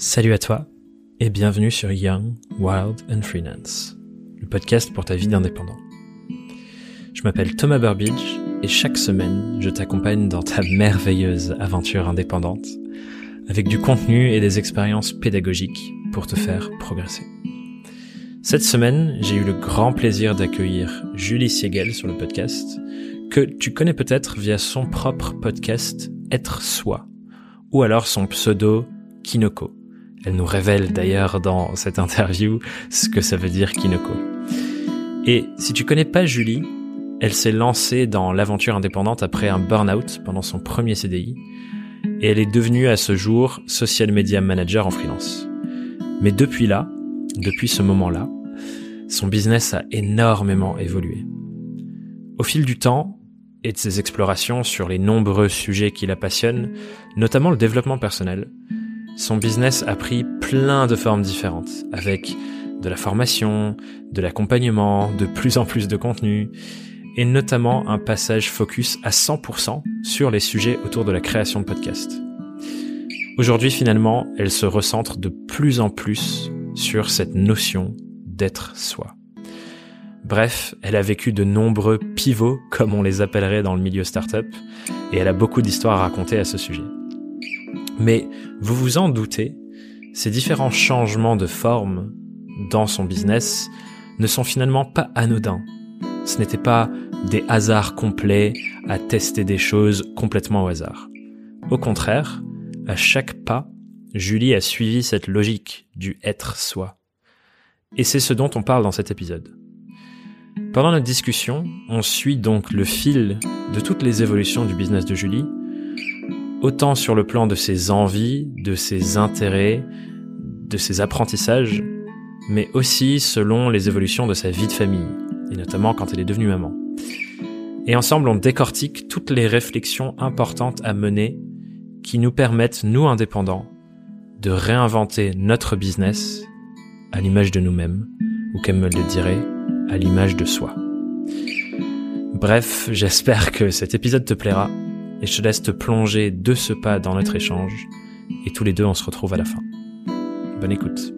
Salut à toi et bienvenue sur Young, Wild and Freelance, le podcast pour ta vie d'indépendant. Je m'appelle Thomas Burbidge et chaque semaine, je t'accompagne dans ta merveilleuse aventure indépendante avec du contenu et des expériences pédagogiques pour te faire progresser. Cette semaine, j'ai eu le grand plaisir d'accueillir Julie Siegel sur le podcast, que tu connais peut-être via son propre podcast Être Soi, ou alors son pseudo Kinoko. Elle nous révèle d'ailleurs dans cette interview ce que ça veut dire Kinoko. Et si tu connais pas Julie, elle s'est lancée dans l'aventure indépendante après un burn-out pendant son premier CDI et elle est devenue à ce jour social media manager en freelance. Mais depuis là, depuis ce moment-là, son business a énormément évolué. Au fil du temps et de ses explorations sur les nombreux sujets qui la passionnent, notamment le développement personnel, son business a pris plein de formes différentes, avec de la formation, de l'accompagnement, de plus en plus de contenu, et notamment un passage focus à 100% sur les sujets autour de la création de podcasts. Aujourd'hui finalement, elle se recentre de plus en plus sur cette notion d'être soi. Bref, elle a vécu de nombreux pivots, comme on les appellerait dans le milieu startup, et elle a beaucoup d'histoires à raconter à ce sujet. Mais vous vous en doutez, ces différents changements de forme dans son business ne sont finalement pas anodins. Ce n'était pas des hasards complets à tester des choses complètement au hasard. Au contraire, à chaque pas, Julie a suivi cette logique du être soi. Et c'est ce dont on parle dans cet épisode. Pendant notre discussion, on suit donc le fil de toutes les évolutions du business de Julie autant sur le plan de ses envies, de ses intérêts, de ses apprentissages, mais aussi selon les évolutions de sa vie de famille, et notamment quand elle est devenue maman. Et ensemble, on décortique toutes les réflexions importantes à mener qui nous permettent, nous indépendants, de réinventer notre business à l'image de nous-mêmes, ou comme me le dirait, à l'image de soi. Bref, j'espère que cet épisode te plaira et je te laisse te plonger de ce pas dans notre échange et tous les deux on se retrouve à la fin. Bonne écoute.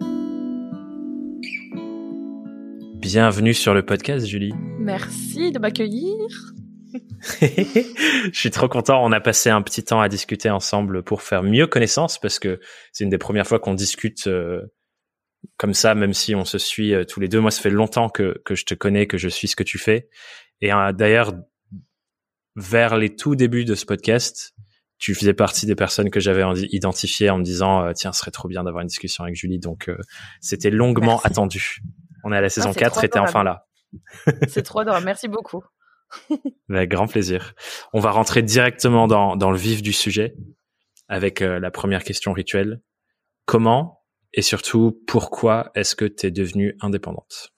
Bienvenue sur le podcast Julie. Merci de m'accueillir. je suis trop content. On a passé un petit temps à discuter ensemble pour faire mieux connaissance parce que c'est une des premières fois qu'on discute euh, comme ça, même si on se suit euh, tous les deux. Moi, ça fait longtemps que, que je te connais, que je suis ce que tu fais. Et euh, d'ailleurs, vers les tout débuts de ce podcast, tu faisais partie des personnes que j'avais identifiées en me disant euh, tiens, ce serait trop bien d'avoir une discussion avec Julie. Donc euh, c'était longuement attendu. On est à la saison 4 et t'es enfin là. c'est trop drôle. Merci beaucoup. Avec grand plaisir. On va rentrer directement dans, dans le vif du sujet avec euh, la première question rituelle. Comment et surtout pourquoi est-ce que tu es devenue indépendante?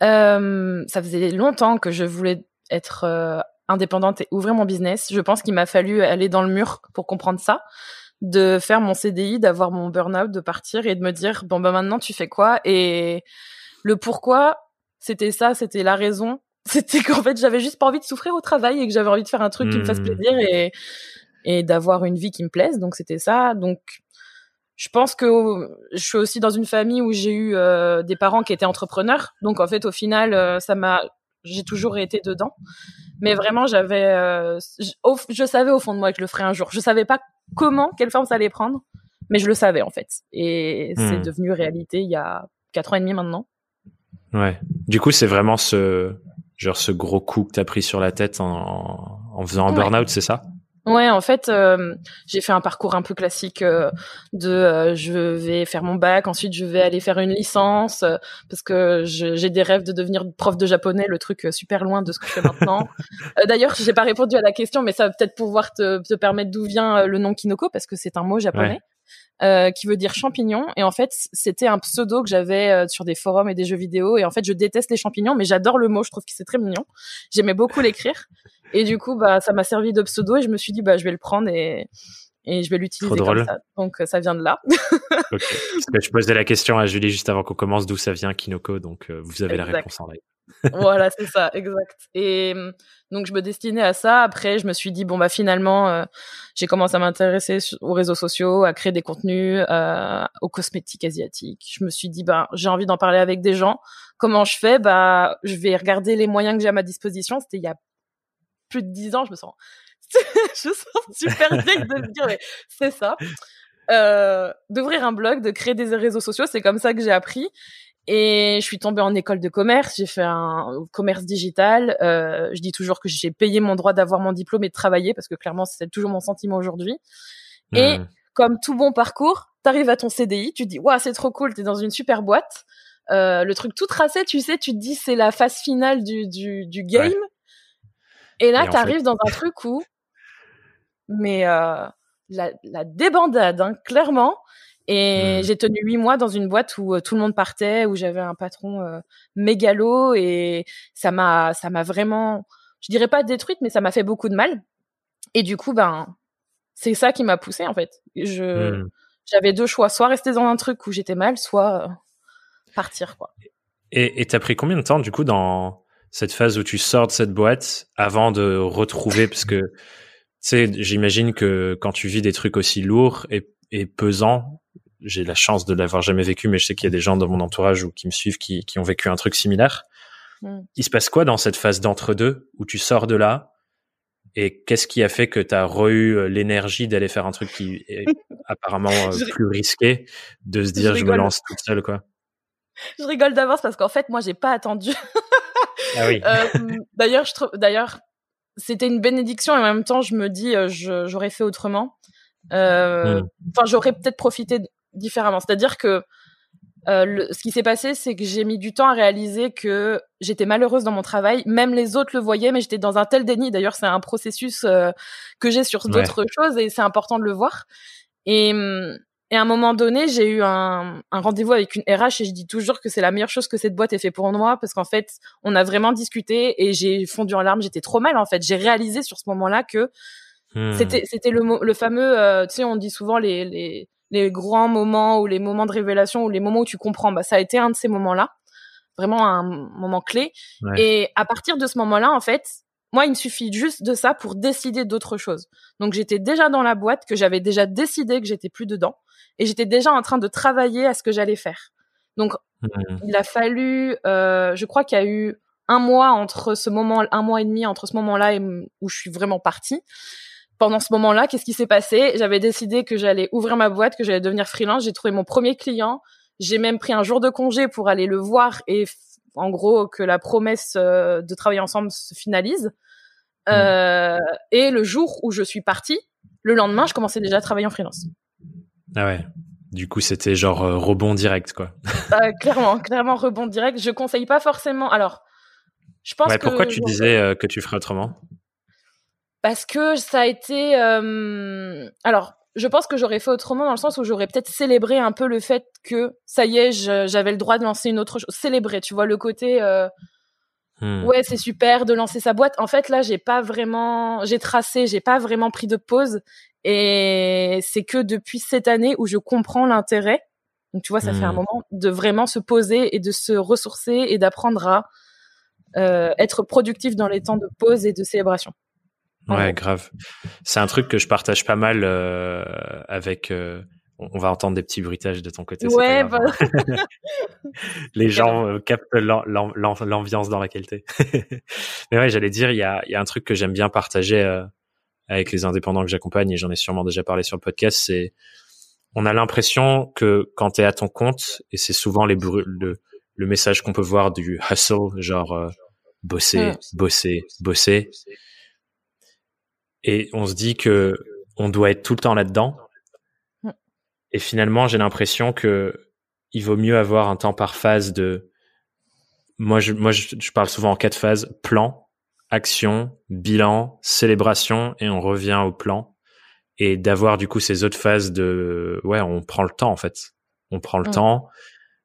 Ça faisait longtemps que je voulais être euh, indépendante et ouvrir mon business. Je pense qu'il m'a fallu aller dans le mur pour comprendre ça, de faire mon CDI, d'avoir mon burn-out, de partir et de me dire bon bah maintenant tu fais quoi? Et le pourquoi c'était ça, c'était la raison, c'était qu'en fait j'avais juste pas envie de souffrir au travail et que j'avais envie de faire un truc qui me fasse hmm. plaisir et et d'avoir une vie qui me plaise. Donc c'était ça. Donc je pense que je suis aussi dans une famille où j'ai eu euh, des parents qui étaient entrepreneurs. Donc en fait au final euh, ça m'a j'ai toujours été dedans. Mais vraiment, j'avais, euh, je, savais au fond de moi que je le ferais un jour. Je savais pas comment, quelle forme ça allait prendre, mais je le savais en fait. Et c'est hmm. devenu réalité il y a quatre ans et demi maintenant. Ouais. Du coup, c'est vraiment ce, genre ce gros coup que t'as pris sur la tête en, en faisant un burn-out, c'est ça? Ouais, en fait, euh, j'ai fait un parcours un peu classique euh, de euh, je vais faire mon bac, ensuite je vais aller faire une licence parce que j'ai des rêves de devenir prof de japonais, le truc super loin de ce que je fais maintenant. D'ailleurs, j'ai pas répondu à la question, mais ça va peut-être pouvoir te, te permettre d'où vient le nom Kinoko parce que c'est un mot japonais. qui veut dire champignon et en fait c'était un pseudo que j'avais sur des forums et des jeux vidéo et en fait je déteste les champignons mais j'adore le mot je trouve que c'est très mignon j'aimais beaucoup l'écrire et du coup, bah, ça m'a servi de pseudo et je me suis dit, bah, je vais le prendre et, et je vais l'utiliser comme ça. Donc ça vient de là. je posais la question à Julie juste avant qu'on commence d'où ça vient Kinoko, donc vous avez la réponse en live voilà, c'est ça, exact. Et hum, donc je me destinais à ça. Après, je me suis dit bon bah finalement, euh, j'ai commencé à m'intéresser aux réseaux sociaux, à créer des contenus, euh, aux cosmétiques asiatiques. Je me suis dit bah j'ai envie d'en parler avec des gens. Comment je fais? Bah je vais regarder les moyens que j'ai à ma disposition. C'était il y a plus de dix ans. Je me sens, je me sens super vieille de me dire mais c'est ça. Euh, d'ouvrir un blog, de créer des réseaux sociaux, c'est comme ça que j'ai appris. Et je suis tombée en école de commerce, j'ai fait un commerce digital. Euh, je dis toujours que j'ai payé mon droit d'avoir mon diplôme et de travailler parce que clairement c'est toujours mon sentiment aujourd'hui. Et mmh. comme tout bon parcours, t'arrives à ton CDI, tu te dis waouh c'est trop cool, t'es dans une super boîte, euh, le truc tout tracé, tu sais, tu te dis c'est la phase finale du du, du game. Et là t'arrives dans un truc où, mais euh, la, la débandade, hein, clairement. Et mmh. j'ai tenu huit mois dans une boîte où euh, tout le monde partait, où j'avais un patron euh, mégalo et ça m'a, ça m'a vraiment, je dirais pas détruite, mais ça m'a fait beaucoup de mal. Et du coup, ben, c'est ça qui m'a poussée en fait. Je, mmh. j'avais deux choix, soit rester dans un truc où j'étais mal, soit euh, partir quoi. Et t'as pris combien de temps du coup dans cette phase où tu sors de cette boîte avant de retrouver, parce que tu sais, j'imagine que quand tu vis des trucs aussi lourds et, et pesants, j'ai la chance de l'avoir jamais vécu, mais je sais qu'il y a des gens dans mon entourage ou qui me suivent qui, qui ont vécu un truc similaire. Mm. Il se passe quoi dans cette phase d'entre-deux où tu sors de là et qu'est-ce qui a fait que tu as re-eu euh, l'énergie d'aller faire un truc qui est apparemment euh, plus risqué, de se dire je, me lance toute seule quoi? Je rigole d'avance parce qu'en fait moi j'ai pas attendu. ah oui. euh, d'ailleurs je trouve d'ailleurs c'était une bénédiction et en même temps je me dis euh, j'aurais fait autrement. Euh, mm. Enfin j'aurais peut-être profité différemment. C'est-à-dire que euh, ce qui s'est passé, c'est que j'ai mis du temps à réaliser que j'étais malheureuse dans mon travail. Même les autres le voyaient, mais j'étais dans un tel déni. D'ailleurs, c'est un processus euh, que j'ai sur d'autres choses et c'est important de le voir. Et, et à un moment donné, j'ai eu un, un rendez-vous avec une RH et je dis toujours que c'est la meilleure chose que cette boîte ait fait pour moi parce qu'en fait, on a vraiment discuté et j'ai fondu en larmes. J'étais trop mal en fait. J'ai réalisé sur ce moment-là que hmm. c'était c'était le, le fameux, euh, tu sais, on dit souvent les, les les grands moments ou les moments de révélation ou les moments où tu comprends, bah, ça a été un de ces moments-là, vraiment un moment clé. Et à partir de ce moment-là, en fait, moi, il me suffit juste de ça pour décider d'autre chose. Donc, j'étais déjà dans la boîte, que j'avais déjà décidé que j'étais plus dedans, et j'étais déjà en train de travailler à ce que j'allais faire. Donc, mmh. il a fallu, euh, je crois qu'il y a eu un mois entre ce moment, un mois et demi entre ce moment-là et où je suis vraiment partie pendant ce moment-là, qu'est-ce qui s'est passé? J'avais décidé que j'allais ouvrir ma boîte, que j'allais devenir freelance. J'ai trouvé mon premier client. J'ai même pris un jour de congé pour aller le voir et en gros que la promesse euh, de travailler ensemble se finalise. Mmh. Euh, et le jour où je suis partie, le lendemain, je commençais déjà à travailler en freelance. Ah ouais. Du coup, c'était genre euh, rebond direct, quoi. Euh, clairement, clairement rebond direct. Je conseille pas forcément. Alors, je pense. Ouais, pourquoi tu disais que tu ferais autrement? Parce que ça a été alors je pense que j'aurais fait autrement dans le sens où j'aurais peut-être célébré un peu le fait que ça y est j'avais le droit de lancer une autre chose célébrer tu vois le côté euh... hmm. ouais c'est super de lancer sa boîte en fait là j'ai pas vraiment j'ai tracé j'ai pas vraiment pris de pause et c'est que depuis cette année où je comprends l'intérêt donc tu vois ça fait un hmm. moment de vraiment se poser et de se ressourcer et d'apprendre à euh, être productif dans les temps de pause et de célébration Ouais, grave. C'est un truc que je partage pas mal euh, avec. Euh, on va entendre des petits bruitages de ton côté. Ouais, bah... les gens euh, captent l'ambiance dans laquelle t'es. Mais ouais, j'allais dire, il y a, y a, un truc que j'aime bien partager euh, avec les indépendants que j'accompagne, et j'en ai sûrement déjà parlé sur le podcast, c'est on a l'impression que quand t'es à ton compte, et c'est souvent les le, le message qu'on peut voir du hustle, genre bosser, bosser, bosser et on se dit que on doit être tout le temps là-dedans. Mm. Et finalement, j'ai l'impression que il vaut mieux avoir un temps par phase de. Moi, je, moi, je, parle souvent en quatre phases plan, action, bilan, célébration, et on revient au plan. Et d'avoir du coup ces autres phases de ouais, on prend le temps en fait. On prend le mm. temps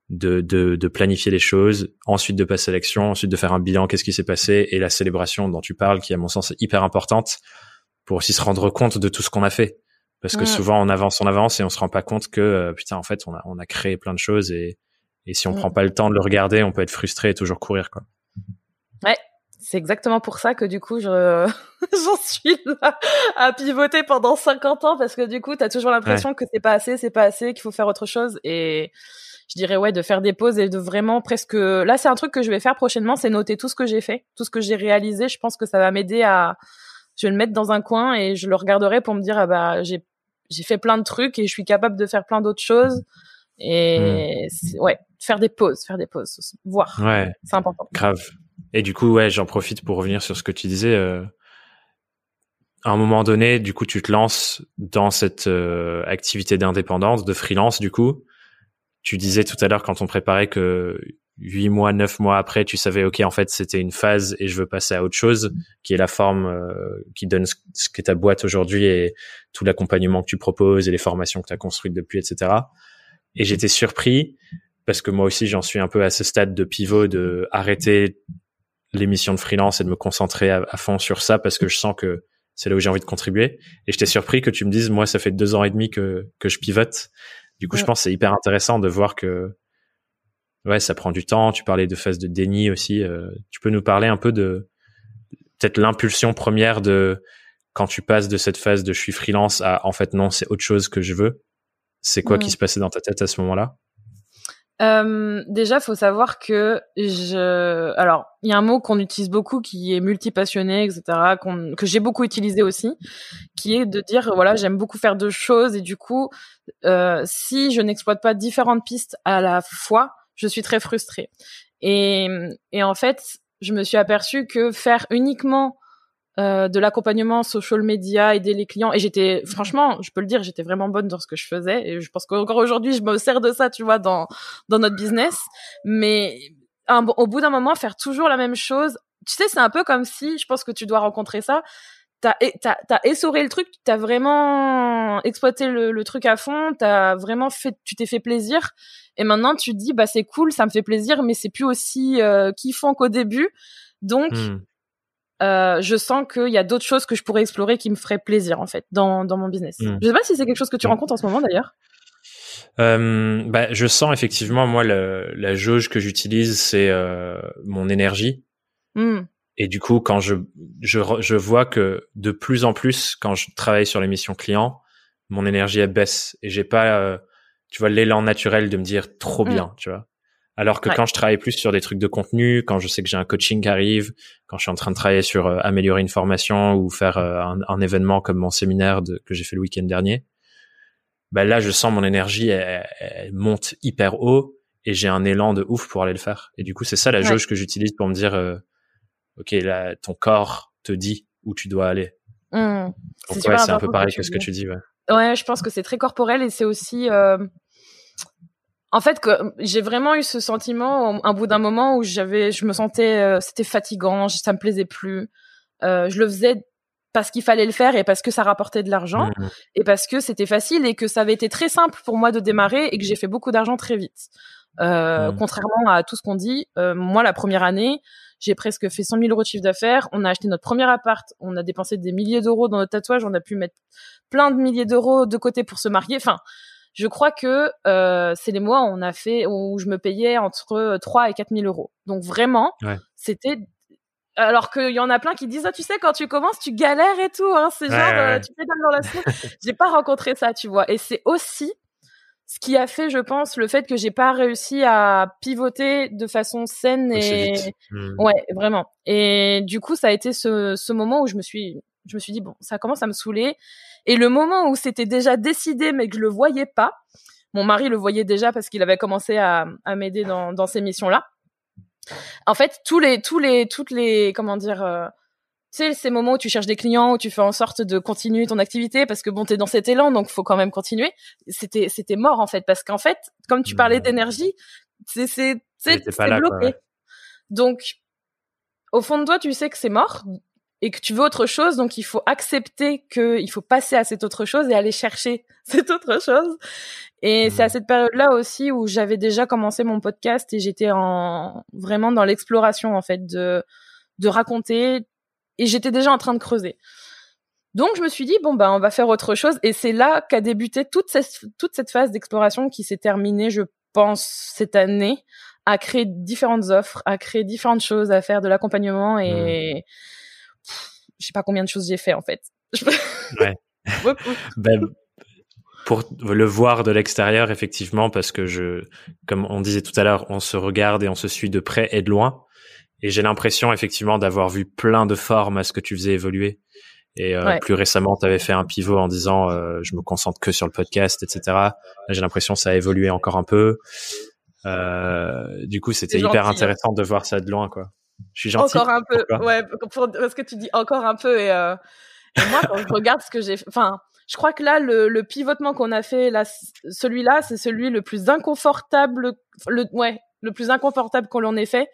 de, de, de, planifier les choses, ensuite de passer à l'action, ensuite de faire un bilan, qu'est-ce qui s'est passé, et la célébration dont tu parles, qui à mon sens est hyper importante pour aussi se rendre compte de tout ce qu'on a fait. parce que souvent on avance, on avance et on se rend pas compte que euh, putain en fait on a on a créé plein de choses et et si on prend pas le temps de le regarder, on peut être frustré et toujours courir quoi. Ouais, c'est exactement pour ça que du coup je j'en suis là à pivoter pendant 50 ans parce que du coup tu as toujours l'impression que c'est pas assez, c'est pas assez, qu'il faut faire autre chose et je dirais ouais de faire des pauses et de vraiment presque là c'est un truc que je vais faire prochainement, c'est noter tout ce que j'ai fait, tout ce que j'ai réalisé, je pense que ça va m'aider à je vais le mettre dans un coin et je le regarderai pour me dire ah bah j'ai j'ai fait plein de trucs et je suis capable de faire plein d'autres choses. Et hmm. ouais faire des pauses faire des pauses voir. Ouais. C'est important. Grave. Et du coup ouais j'en profite pour revenir sur ce que tu disais euh, à un moment donné du coup tu te lances dans cette euh, activité d'indépendance de freelance du coup. Tu disais tout à l'heure quand on préparait que huit mois, neuf mois après, tu savais, ok, en fait, c'était une phase et je veux passer à autre chose, qui est la forme euh, qui donne ce qu'est ta boîte aujourd'hui et tout l'accompagnement que tu proposes et les formations que tu as construites depuis, etc. Et j'étais surpris parce que moi aussi, j'en suis un peu à ce stade de pivot de arrêter l'émission de freelance et de me concentrer à, fond sur ça parce que je sens que c'est là où j'ai envie de contribuer. Et j'étais surpris que tu me dises, moi, ça fait deux ans et demi que, que je pivote. Du coup, je pense que c'est hyper intéressant de voir que ouais, ça prend du temps. Tu parlais de phase de déni aussi. Euh, tu peux nous parler un peu de peut-être l'impulsion première de quand tu passes de cette phase de je suis freelance à en fait non, c'est autre chose que je veux. C'est quoi qui se passait dans ta tête à ce moment-là? Euh, déjà, faut savoir que je, alors, il y a un mot qu'on utilise beaucoup qui est multipassionné, etc., que j'ai beaucoup utilisé aussi, qui est de dire, voilà, j'aime beaucoup faire deux choses et du coup, euh, si je n'exploite pas différentes pistes à la fois, je suis très frustrée. Et, et en fait, je me suis aperçue que faire uniquement euh, de l'accompagnement social media, aider les clients, et j'étais, franchement, je peux le dire, j'étais vraiment bonne dans ce que je faisais, et je pense qu'encore aujourd'hui, je me sers de ça, tu vois, dans dans notre business. Mais au bout d'un moment, faire toujours la même chose, tu sais, c'est un peu comme si, je pense que tu dois rencontrer ça, t'as t'as essoré le truc, t'as vraiment exploité le, le, truc à fond, t'as vraiment fait, tu t'es fait plaisir, et maintenant tu dis bah c'est cool, ça me fait plaisir, mais c'est plus aussi euh, kiffant qu'au début, donc hmm. euh, je sens qu'il y a d'autres choses que je pourrais explorer qui me feraient plaisir en fait dans dans mon business. Hmm. Je sais pas si c'est quelque chose que tu hmm. rencontres en ce moment d'ailleurs. Euh, bah, je sens effectivement moi le, la jauge que j'utilise c'est euh, mon énergie. Et du coup, quand je, je, je vois que de plus en plus, quand je travaille sur les missions clients, mon énergie elle baisse et j'ai pas, euh, tu vois, l'élan naturel de me dire trop mm. bien, tu vois. Alors que quand je travaille plus sur des trucs de contenu, quand je sais que j'ai un coaching qui arrive, quand je suis en train de travailler sur euh, améliorer une formation ou faire euh, un, un, événement comme mon séminaire de, que j'ai fait le week-end dernier, bah là je sens mon énergie elle, monte hyper haut et j'ai un élan de ouf pour aller le faire. Et du coup c'est ça la jauge que j'utilise pour me dire ok, là, ton corps te dit où tu dois aller. Mmh. Donc ouais, c'est un peu pareil que, ce que tu dis. Ouais. ouais, je pense que c'est très corporel et c'est aussi. Euh... En fait, que j'ai vraiment eu ce sentiment un bout d'un moment où j'avais, je me sentais, euh, c'était fatigant, ça me plaisait plus. Euh, je le faisais parce qu'il fallait le faire et parce que ça rapportait de l'argent mmh. et parce que c'était facile et que ça avait été très simple pour moi de démarrer et que j'ai fait beaucoup d'argent très vite. Euh, mmh. Contrairement à tout ce qu'on dit, euh, moi la première année, j'ai presque fait 100 000 euros de chiffre d'affaires. On a acheté notre premier appart. On a dépensé des milliers d'euros dans notre tatouage. On a pu mettre plein de milliers d'euros de côté pour se marier. Enfin, je crois que euh, c'est les mois où on a fait où je me payais entre 3 et 4 000 euros. Donc vraiment, c'était alors qu'il y en a plein qui disent ah tu sais quand tu commences tu galères et tout hein c'est genre euh, tu pédales dans la soupe j'ai pas rencontré ça tu vois et c'est aussi ce qui a fait, je pense, le fait que j'ai pas réussi à pivoter de façon saine et hmm. ouais, vraiment. Et du coup, ça a été ce, ce moment où je me suis, je me suis dit bon, ça commence à me saouler. Et le moment où c'était déjà décidé, mais que je le voyais pas, mon mari le voyait déjà parce qu'il avait commencé à, à m'aider dans, dans ces missions-là. En fait, tous les, tous les, toutes les, comment dire. Euh, sais, ces moments où tu cherches des clients, où tu fais en sorte de continuer ton activité parce que bon, t'es dans cet élan, donc faut quand même continuer. C'était, c'était mort en fait, parce qu'en fait, comme tu parlais mmh. d'énergie, c'est, c'est, c'est, bloqué. Donc, au fond de toi, tu sais que c'est mort et que tu veux autre chose, donc il faut accepter que il faut passer à cette autre chose et aller chercher cette autre chose. Et c'est à mmh. cette période-là aussi où j'avais déjà commencé mon podcast et j'étais en vraiment dans l'exploration en fait de de raconter et j'étais déjà en train de creuser. Donc je me suis dit bon ben on va faire autre chose et c'est là qu'a débuté toute cette toute cette phase d'exploration qui s'est terminée je pense cette année à créer différentes offres, à créer différentes choses, à faire de l'accompagnement et mmh. je sais pas combien de choses j'ai fait en fait. ouais. ben, pour le voir de l'extérieur, effectivement, parce que je, comme on disait tout à l'heure, on se regarde et on se suit de près et de loin. Et j'ai l'impression, effectivement, d'avoir vu plein de formes à ce que tu faisais évoluer. Et euh, plus récemment, tu avais fait un pivot en disant euh, je me concentre que sur le podcast, etc. J'ai l'impression que ça a évolué encore un peu. Euh, du coup, c'était hyper hein. intéressant de voir ça de loin, quoi. Je suis gentil. Encore un peu, ouais, parce que tu dis encore un peu et, euh, moi quand je regarde ce que j'ai, enfin, je crois que là le, le pivotement qu'on a fait là, celui-là, c'est celui le plus inconfortable, le ouais, le plus inconfortable qu'on l'en ait fait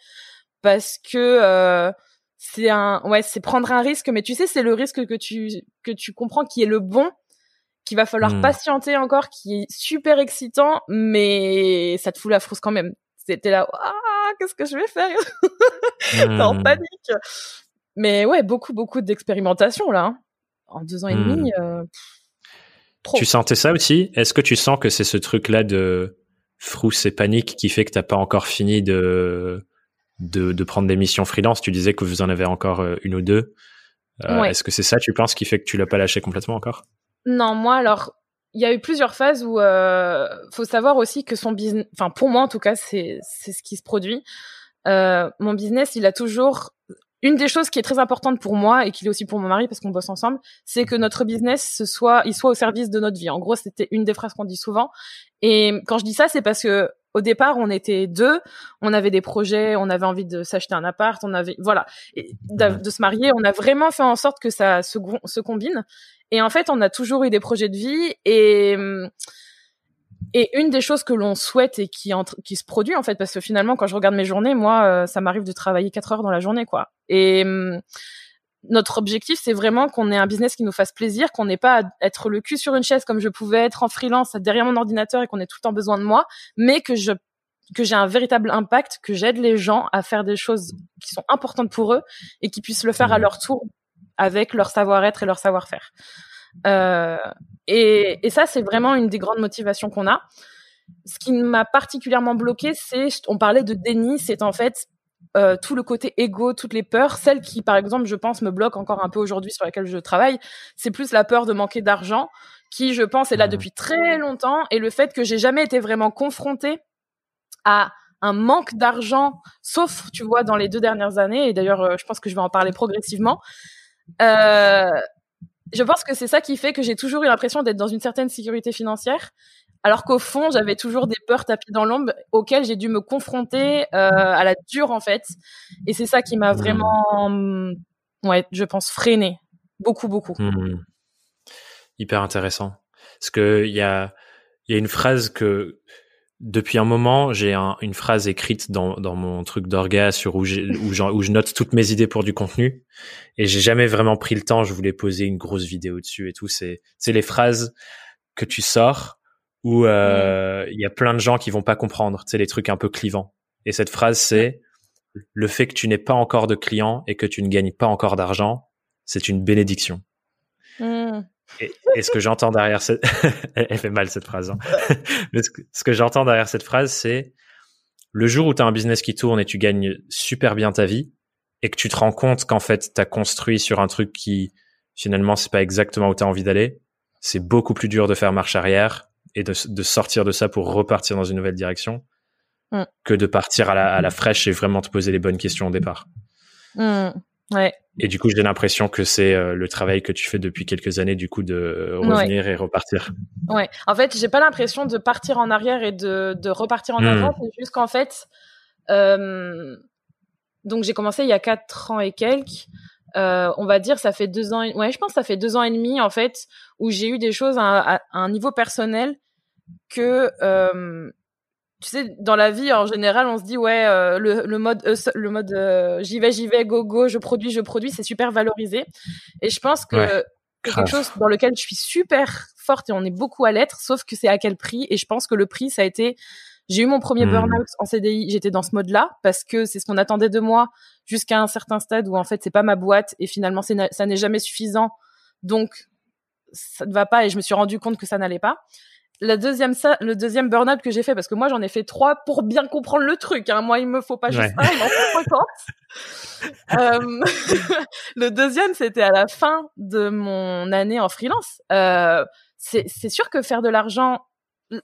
parce que euh, c'est un, ouais, c'est prendre un risque, mais tu sais, c'est le risque que tu que tu comprends qui est le bon qu'il va falloir hmm. patienter encore, qui est super excitant, mais ça te fout la frousse quand même. C'était là, ah, qu'est-ce que je vais faire? T'es en hmm. panique. Mais ouais, beaucoup, beaucoup d'expérimentation là. Hein. En deux ans et demi. Hmm. Euh, tu sentais ça aussi? Est-ce que tu sens que c'est ce truc-là de frousse et panique qui fait que t'as pas encore fini de, de, de prendre des missions freelance Tu disais que vous en avez encore euh, une ou deux. Euh, est-ce que c'est ça, tu penses, qui fait que tu l'as pas lâché complètement encore? Non, moi alors il y a eu plusieurs phases où euh, faut savoir aussi que son business, enfin pour moi en tout cas c'est c'est ce qui se produit. Euh, mon business, il a toujours une des choses qui est très importante pour moi et qui est aussi pour mon mari parce qu'on bosse ensemble, c'est que notre business ce soit, il soit au service de notre vie. En gros, c'était une des phrases qu'on dit souvent. Et quand je dis ça, c'est parce que au départ, on était deux, on avait des projets, on avait envie de s'acheter un appart, on avait voilà, et de, se marier. On a vraiment fait en sorte que ça se, se combine. Et en fait, on a toujours eu des projets de vie et et une des choses que l'on souhaite et qui qui se produit en fait, parce que finalement, quand je regarde mes journées, moi, euh, ça m'arrive de travailler quatre heures dans la journée, quoi. Et notre objectif, c'est vraiment qu'on ait un business qui nous fasse plaisir, qu'on n'ait pas à être le cul sur une chaise comme je pouvais être en freelance derrière mon ordinateur et qu'on ait tout le temps besoin de moi, mais que je que j'ai un véritable impact, que j'aide les gens à faire des choses qui sont importantes pour eux et qui puissent le faire à leur tour avec leur savoir-être et leur savoir-faire. Euh, et, et, ça, c'est vraiment une des grandes motivations qu'on a. Ce qui m'a particulièrement bloqué, c'est, on parlait de déni, c'est en fait euh, tout le côté égo, toutes les peurs, celles qui, par exemple, je pense, me bloquent encore un peu aujourd'hui sur lesquelles je travaille, c'est plus la peur de manquer d'argent, qui, je pense, est là mmh. depuis très longtemps, et le fait que j'ai jamais été vraiment confrontée à un manque d'argent, sauf, tu vois, dans les deux dernières années, et d'ailleurs, euh, je pense que je vais en parler progressivement. Euh, je pense que c'est ça qui fait que j'ai toujours eu l'impression d'être dans une certaine sécurité financière, alors qu'au fond, j'avais toujours des peurs tapis dans l'ombre auxquelles j'ai dû me confronter euh, à la dure en fait. Et c'est ça qui m'a mmh. vraiment, ouais, je pense, freiné beaucoup, beaucoup. Mmh. Hyper intéressant. Parce que il y a, il y a une phrase que depuis un moment, j'ai une phrase écrite dans, dans mon truc d'orga sur où, où, où, je note toutes mes idées pour du contenu et j'ai jamais vraiment pris le temps. Je voulais poser une grosse vidéo dessus et tout. C'est c'est les phrases que tu sors où euh, il y a plein de gens qui vont pas comprendre. C'est les trucs un peu clivants. Et cette phrase c'est le fait que tu n'aies pas encore de clients et que tu ne gagnes pas encore d'argent, c'est une bénédiction. Mmh. Et, ce que j'entends derrière cette, elle fait mal cette phrase. Hein. Mais ce que, j'entends derrière cette phrase, c'est le jour où tu as un business qui tourne et tu gagnes super bien ta vie et que tu te rends compte qu'en fait tu as construit sur un truc qui finalement c'est pas exactement où tu as envie d'aller, c'est beaucoup plus dur de faire marche arrière et de, sortir de ça pour repartir dans une nouvelle direction mm. que de partir à la, à la fraîche et vraiment te poser les bonnes questions au départ. Mm. Ouais. Et du coup, j'ai l'impression que c'est euh, le travail que tu fais depuis quelques années, du coup, de revenir et repartir. Ouais. En fait, j'ai pas l'impression de partir en arrière et de, de repartir en avant. C'est juste qu'en fait, euh, donc j'ai commencé il y a quatre ans et quelques. Euh, on va dire, ça fait deux ans. Ouais, je pense que ça fait deux ans et demi en fait où j'ai eu des choses à, un niveau personnel que euh, tu sais, dans la vie, en général, on se dit ouais, euh, le, le, mode, euh, le mode, euh, j'y vais, j'y vais, go go, je produis, je produis, c'est super valorisé. Et je pense que, quelque chose dans lequel je suis super forte et on est beaucoup à l'être, sauf que c'est à quel prix. Et je pense que le prix, ça a été, j'ai eu mon premier hmm. burn-out en CDI, j'étais dans ce mode-là parce que c'est ce qu'on attendait de moi jusqu'à un certain stade où en fait c'est pas ma boîte et finalement ça n'est jamais suffisant Donc, ça ne va pas et je me suis rendu compte que ça n'allait pas. La deuxième, ça, le deuxième burn-out que j'ai fait, parce que moi j'en ai fait trois pour bien comprendre le truc. Hein. Moi, il me faut pas juste un, il m'en faut 50. euh, le deuxième, c'était à la fin de mon année en freelance. Euh, c'est sûr que faire de l'argent,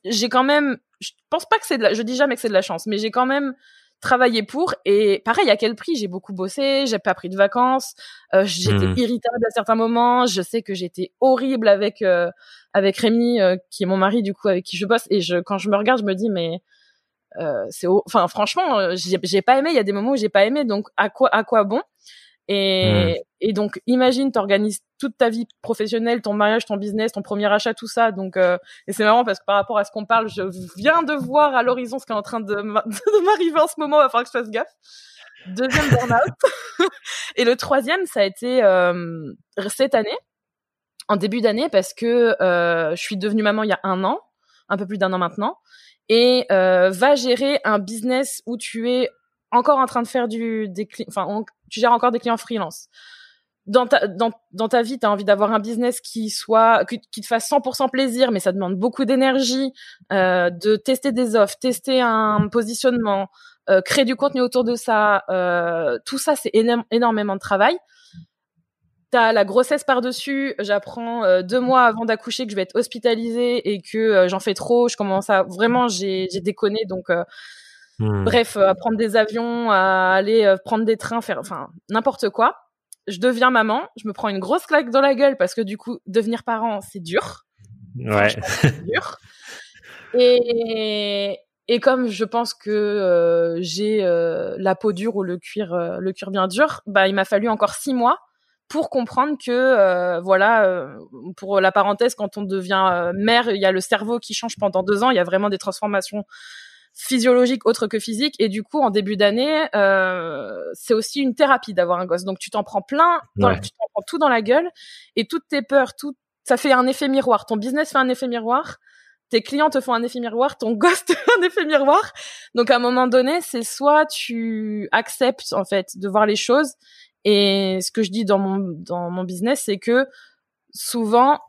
j'ai quand même, je pense pas que c'est de la, je dis jamais que c'est de la chance, mais j'ai quand même travailler pour et pareil à quel prix? J'ai beaucoup bossé j'ai pas pris de vacances euh, j'étais mmh. irritable à certains moments je sais que j'étais horrible avec euh, avec Rémi euh, qui est mon mari du coup avec qui je bosse et je quand je me regarde je me dis mais c'est enfin franchement j'ai pas aimé il y a des moments où j'ai pas aimé donc à quoi à quoi bon? Et, mmh. et donc, imagine, t'organises toute ta vie professionnelle, ton mariage, ton business, ton premier achat, tout ça. Donc, euh, et c'est marrant parce que par rapport à ce qu'on parle, je viens de voir à l'horizon ce qui est en train de m'arriver en ce moment. Il va falloir que je fasse gaffe. Deuxième burn-out. et le troisième, ça a été euh, cette année, en début d'année, parce que euh, je suis devenue maman il y a un an, un peu plus d'un an maintenant, et euh, va gérer un business où tu es encore en train de faire du des enfin tu gères encore des clients freelance. Dans ta dans, dans ta vie tu as envie d'avoir un business qui soit qui, te fasse 100% plaisir mais ça demande beaucoup d'énergie euh, de tester des offres tester un positionnement euh, créer du contenu autour de ça euh, tout ça c'est énormément de travail. T'as la grossesse par-dessus, j'apprends euh, deux mois avant d'accoucher que je vais être hospitalisée et que euh, j'en fais trop, je commence à vraiment j'ai déconné donc euh, Hmm. Bref, euh, à prendre des avions, à aller euh, prendre des trains, faire, enfin, n'importe quoi. Je deviens maman, je me prends une grosse claque dans la gueule parce que du coup, devenir parent, c'est dur. Ouais. C'est dur. Et, et comme je pense que euh, j'ai la peau dure ou le cuir, le cuir bien dur, bah, il m'a fallu encore six mois pour comprendre que voilà pour la parenthèse quand on devient mère il y a le cerveau qui change pendant deux ans il y a vraiment des transformations physiologique autre que physique. Et du coup en début d'année euh, c'est aussi une thérapie d'avoir un gosse. Donc tu t'en prends plein tu t'en prends tout dans la gueule. Et toutes tes peurs tout ça fait un effet miroir. Ton business fait un effet miroir. Tes clients te font un effet miroir. Ton gosse te fait un effet miroir. Donc à un moment donné c'est soit tu acceptes en fait de voir les choses. Et ce que je dis dans mon dans mon business c'est que souvent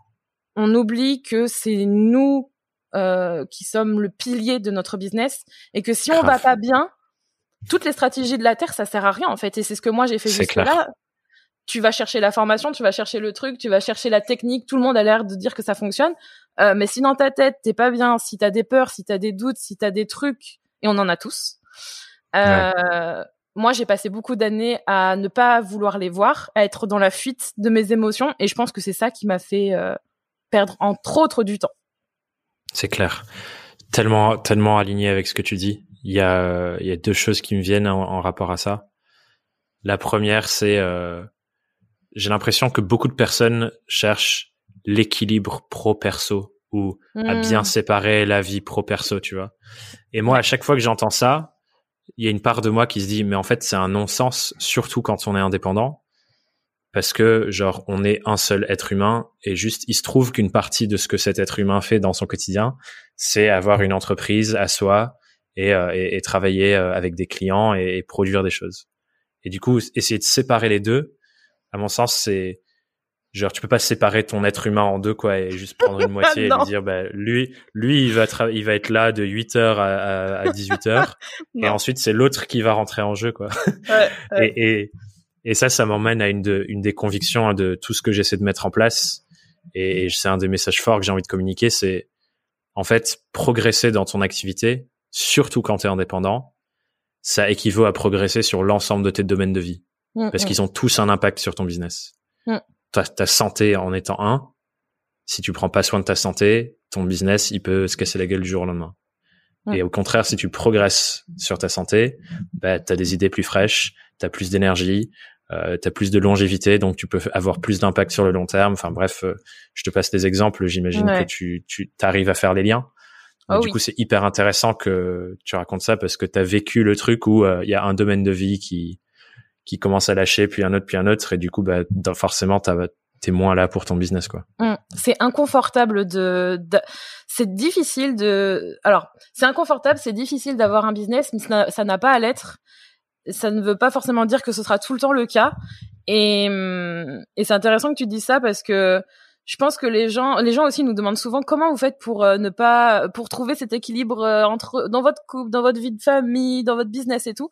on oublie que c'est nous euh, qui sommes le pilier de notre business et que si on va pas bien, toutes les stratégies de la terre, ça sert à rien en fait. Et c'est ce que moi j'ai fait jusque là. Tu vas chercher la formation, tu vas chercher le truc, tu vas chercher la technique. Tout le monde a l'air de dire que ça fonctionne, euh, mais si dans ta tête t'es pas bien, si t'as des peurs, si t'as des doutes, si t'as des trucs, et on en a tous. Euh, Moi, j'ai passé beaucoup d'années à ne pas vouloir les voir, à être dans la fuite de mes émotions, et je pense que c'est ça qui m'a fait euh, perdre entre autres du temps. C'est clair. Tellement, tellement aligné avec ce que tu dis. Il y a, il y a deux choses qui me viennent en, rapport à ça. La première, c'est, euh, j'ai l'impression que beaucoup de personnes cherchent l'équilibre pro-perso ou à hmm. bien séparer la vie pro-perso, tu vois. Et moi, à chaque fois que j'entends ça, il y a une part de moi qui se dit, mais en fait, c'est un non-sens, surtout quand on est indépendant parce que genre on est un seul être humain et juste il se trouve qu'une partie de ce que cet être humain fait dans son quotidien, c'est avoir une entreprise à soi et, euh, et, travailler euh, avec des clients et, produire des choses. Et du coup, essayer de séparer les deux, à mon sens, c'est genre tu peux pas séparer ton être humain en deux quoi et juste prendre une moitié et lui dire bah lui lui il va il va être là de 8 heures à, à, 18 heures et ensuite c'est l'autre qui va rentrer en jeu quoi. Ouais, ouais. Et, et ça, ça m'emmène à une, de, une des convictions hein, de tout ce que j'essaie de mettre en place. Et, c'est un des messages forts que j'ai envie de communiquer, c'est en fait progresser dans ton activité, surtout quand tu es indépendant, ça équivaut à progresser sur l'ensemble de tes domaines de vie. Mm, parce mm. qu'ils ont tous un impact sur ton business. Mm. Ta, ta, santé en étant un, si tu prends pas soin de ta santé, ton business, il peut se casser la gueule du jour au lendemain. Et au contraire, si tu progresses sur ta santé, bah, tu as des idées plus fraîches, tu as plus d'énergie, euh, tu as plus de longévité, donc tu peux avoir plus d'impact sur le long terme. Enfin bref, euh, je te passe des exemples, j'imagine que tu, tu arrives à faire les liens. Oh du coup, c'est hyper intéressant que tu racontes ça parce que tu as vécu le truc où euh, il y a un domaine de vie qui qui commence à lâcher, puis un autre, puis un autre, et du coup, bah, forcément, t'es moins là pour ton business, quoi. Mmh. C'est inconfortable de, c'est difficile de, alors, c'est inconfortable, c'est difficile d'avoir un business, mais ça n'a pas à l'être ça ne veut pas forcément dire que ce sera tout le temps le cas. Et, et c'est intéressant que tu dis ça parce que je pense que les gens, les gens aussi nous demandent souvent comment vous faites pour euh, ne pas, pour trouver cet équilibre euh, entre dans votre couple, dans votre vie de famille, dans votre business et tout.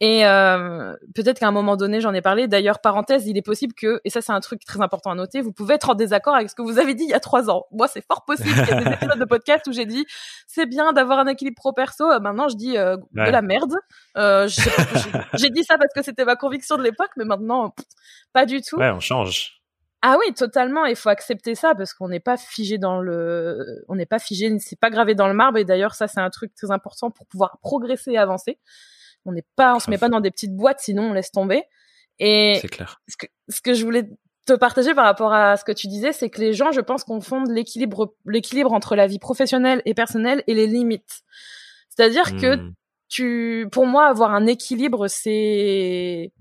Et euh, peut-être qu'à un moment donné, j'en ai parlé. D'ailleurs, parenthèse, il est possible que, et ça c'est un truc très important à noter, vous pouvez être en désaccord avec ce que vous avez dit il y a trois ans. Moi, c'est fort possible qu'il y ait des épisodes de podcast où j'ai dit c'est bien d'avoir un équilibre pro-perso. Maintenant, je dis de la merde. j'ai dit ça parce que c'était ma conviction de l'époque, mais maintenant, pas du tout. Ouais, on change. Ah oui, totalement. Il faut accepter ça parce qu'on n'est pas figé dans le, on n'est pas figé, c'est pas gravé dans le marbre. Et d'ailleurs, ça, c'est un truc très important pour pouvoir progresser et avancer. On n'est pas, on se met pas dans des petites boîtes, sinon on laisse tomber. Et c'est clair. Ce que, ce que je voulais te partager par rapport à ce que tu disais, c'est que les gens, je pense, confondent l'équilibre, l'équilibre entre la vie professionnelle et personnelle et les limites. C'est-à-dire que hmm. tu, pour moi, avoir un équilibre, c'est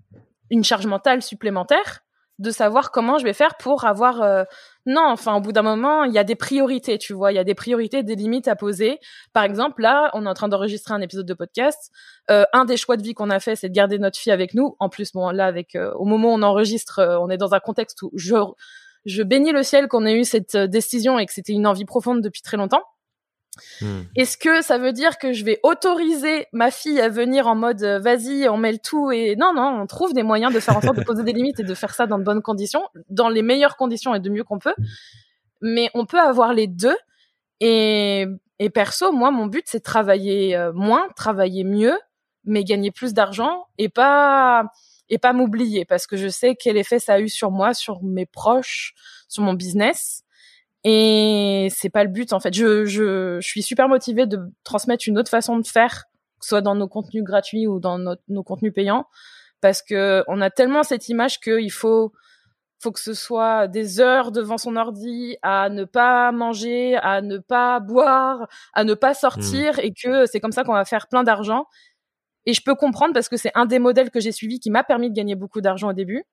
une charge mentale supplémentaire de savoir comment je vais faire pour avoir euh, non enfin au bout d'un moment il y a des priorités tu vois il y a des priorités des limites à poser. Par exemple là on est en train d'enregistrer un épisode de podcast. Euh, un des choix de vie qu'on a fait c'est de garder notre fille avec nous. En plus bon là avec euh, au moment où on enregistre on est dans un contexte où je je bénis le ciel qu'on ait eu cette décision et que c'était une envie profonde depuis très longtemps Hmm. Est-ce que ça veut dire que je vais autoriser ma fille à venir en mode euh, vas-y, on met le tout et non non, on trouve des moyens de faire en sorte de poser des limites et de faire ça dans de bonnes conditions, dans les meilleures conditions et de mieux qu'on peut. Mais on peut avoir les deux et et perso, moi mon but c'est travailler euh, moins, travailler mieux, mais gagner plus d'argent et pas et pas m'oublier parce que je sais quel effet ça a eu sur moi, sur mes proches, sur mon business et c'est pas le but en fait. Je, je, je suis super motivée de transmettre une autre façon de faire, que ce soit dans nos contenus gratuits ou dans nos contenus payants, parce que on a tellement cette image qu'il faut faut que ce soit des heures devant son ordi à ne pas manger, à ne pas boire, à ne pas sortir mmh. et que c'est comme ça qu'on va faire plein d'argent. Et je peux comprendre parce que c'est un des modèles que j'ai suivi qui m'a permis de gagner beaucoup d'argent au début.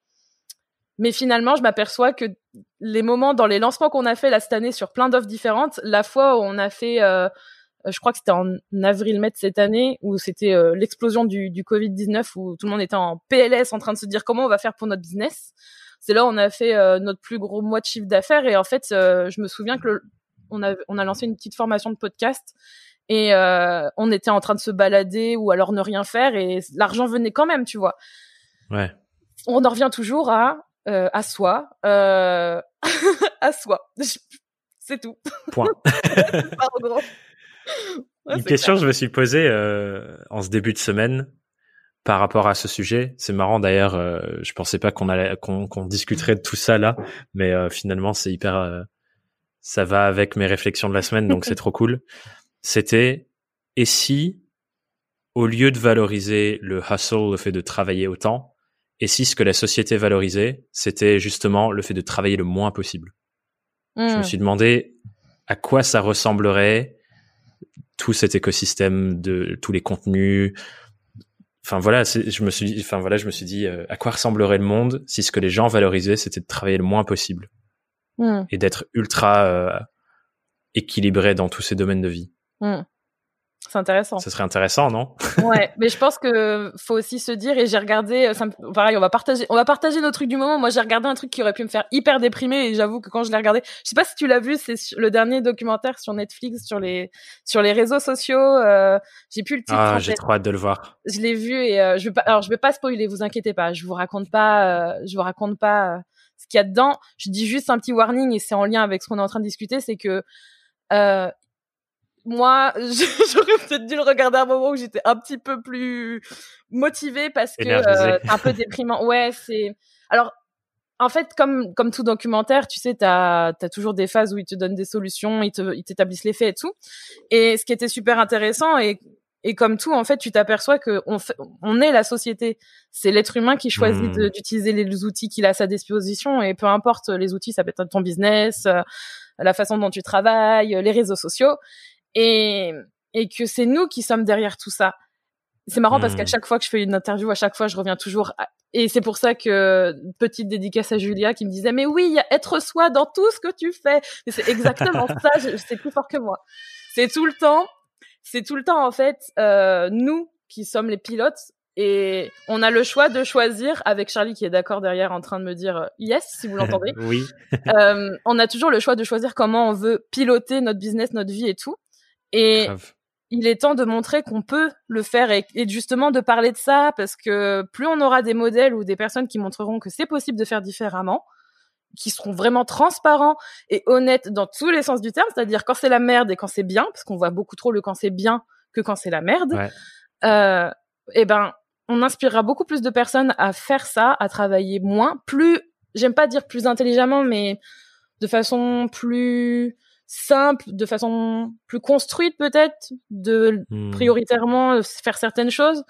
Mais finalement, je m'aperçois que les moments dans les lancements qu'on a fait là cette année sur plein d'offres différentes, la fois où on a fait, euh, je crois que c'était en avril-mai de cette année, où c'était euh, l'explosion du, du Covid-19, où tout le monde était en PLS en train de se dire comment on va faire pour notre business. C'est là où on a fait euh, notre plus gros mois de chiffre d'affaires. Et en fait, je me souviens que on, a, on a lancé une petite formation de podcast et on était en train de se balader ou alors ne rien faire et l'argent venait quand même, tu vois. Ouais. On en revient toujours à euh, à soi, euh, à soi. C'est tout. Point. Une question que je me suis posée euh, en ce début de semaine par rapport à ce sujet. C'est marrant d'ailleurs. Euh, je pensais pas qu'on allait qu'on discuterait de tout ça là, mais euh, finalement c'est hyper. Euh, ça va avec mes réflexions de la semaine, donc c'est trop cool. C'était et si au lieu de valoriser le hustle, le fait de travailler autant, et si ce que la société valorisait, c'était justement le fait de travailler le moins possible. Je me hmm. suis demandé à quoi ça ressemblerait tout cet écosystème de tous les contenus. Enfin voilà, je me suis, enfin voilà, je me suis dit euh, à quoi ressemblerait le monde si ce que les gens valorisaient, c'était de travailler le moins possible hmm. et d'être ultra euh, équilibré dans tous ces domaines de vie. Hmm. C'est intéressant. Ce serait intéressant, non? Ouais, mais je pense que faut aussi se dire et j'ai regardé, euh, pareil, on va partager, on va partager nos trucs du moment. Moi, j'ai regardé un truc qui aurait pu me faire hyper déprimer et j'avoue que quand je l'ai regardé, je sais pas si tu l'as vu, c'est le dernier documentaire sur Netflix sur les sur les réseaux sociaux. Euh, j'ai plus le titre. Ah, j'ai trop hâte de le voir. Je l'ai vu et euh, je vais pas, alors je vais pas spoiler, vous inquiétez pas, je vous raconte pas, euh, je vous raconte pas ce qu'il y a dedans. Je dis juste un petit warning et c'est en lien avec ce qu'on est en train de discuter, c'est que euh, moi, j'aurais peut-être dû le regarder à un moment où j'étais un petit peu plus motivée parce que euh, un peu déprimant. Ouais, c'est. Alors, en fait, comme comme tout documentaire, tu sais, t'as as toujours des phases où ils te donnent des solutions, ils te ils t'établissent les faits et tout. Et ce qui était super intéressant et et comme tout, en fait, tu t'aperçois que on, on est la société. C'est l'être humain qui choisit mmh. d'utiliser les outils qu'il a à sa disposition. Et peu importe les outils, ça peut être ton business, euh, la façon dont tu travailles, les réseaux sociaux et, et que c'est nous qui sommes derrière tout ça. C'est marrant parce qu'à hmm. chaque fois que je fais une interview, à chaque fois, je reviens toujours. Et c'est pour ça que petite dédicace à Julia qui me disait mais oui, il y a être soi dans tout ce que tu fais. Et c'est exactement ça. C'est plus fort que moi. C'est tout le temps. C'est tout le temps en fait euh, nous qui sommes les pilotes Et on a le choix de choisir, avec Charlie qui est d'accord derrière en train de me dire euh, yes, si vous l'entendez. oui. euh, on a toujours le choix de choisir comment on veut piloter notre business, notre vie et tout. Et il est temps de montrer qu'on peut le faire et, et justement de parler de ça parce que plus on aura des modèles ou des personnes qui montreront que c'est possible de faire différemment, qui seront vraiment transparents et honnêtes dans tous les sens du terme, c'est-à-dire quand c'est la merde et quand c'est bien, parce qu'on voit beaucoup trop le quand c'est bien que quand c'est la merde, Ouais. euh, eh ben, on inspirera beaucoup plus de personnes à faire ça, à travailler moins, plus, j'aime pas dire plus intelligemment, mais de façon plus simple, de façon plus construite peut-être, de Hmm. prioritairement euh, faire certaines choses.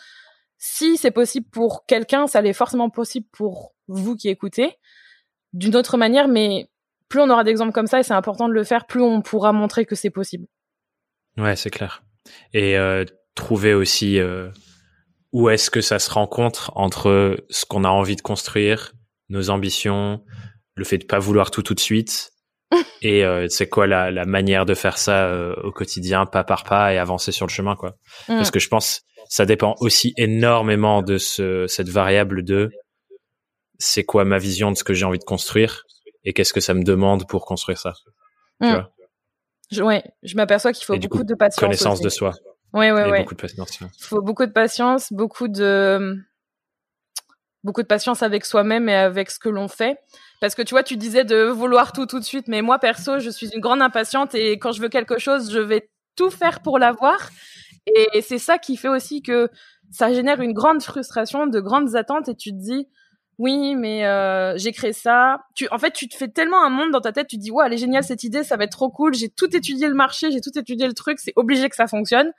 Si c'est possible pour quelqu'un, ça l'est forcément possible pour vous qui écoutez, d'une autre manière, mais plus on aura d'exemples comme ça, et c'est important de le faire, plus on pourra montrer que c'est possible. Ouais, c'est clair. Et euh, trouver aussi euh, où est-ce que ça se rencontre entre ce qu'on a envie de construire, nos ambitions, le fait de pas vouloir tout tout de suite, et euh, c'est quoi la, la manière de faire ça euh, au quotidien, pas par pas, et avancer sur le chemin, quoi. Mm. Parce que je pense ça dépend aussi énormément de ce, cette variable de c'est quoi ma vision de ce que j'ai envie de construire et qu'est-ce que ça me demande pour construire ça. Tu Mm. vois, Je, ouais, je m'aperçois qu'il faut Et beaucoup coup, de patience. connaissance aussi. de soi Ouais, ouais, et ouais. beaucoup de patience. Il faut beaucoup de patience, beaucoup de beaucoup de patience avec soi-même et avec ce que l'on fait. Parce que tu vois, tu disais de vouloir tout tout de suite, mais moi perso, je suis une grande impatiente et quand je veux quelque chose, je vais tout faire pour l'avoir. Et c'est ça qui fait aussi que ça génère une grande frustration, de grandes attentes et tu te dis oui, mais euh, j'ai créé ça. Tu, en fait, tu te fais tellement un monde dans ta tête. Tu te dis, ouais, elle est géniale cette idée, ça va être trop cool. J'ai tout étudié le marché, j'ai tout étudié le truc. C'est obligé que ça fonctionne.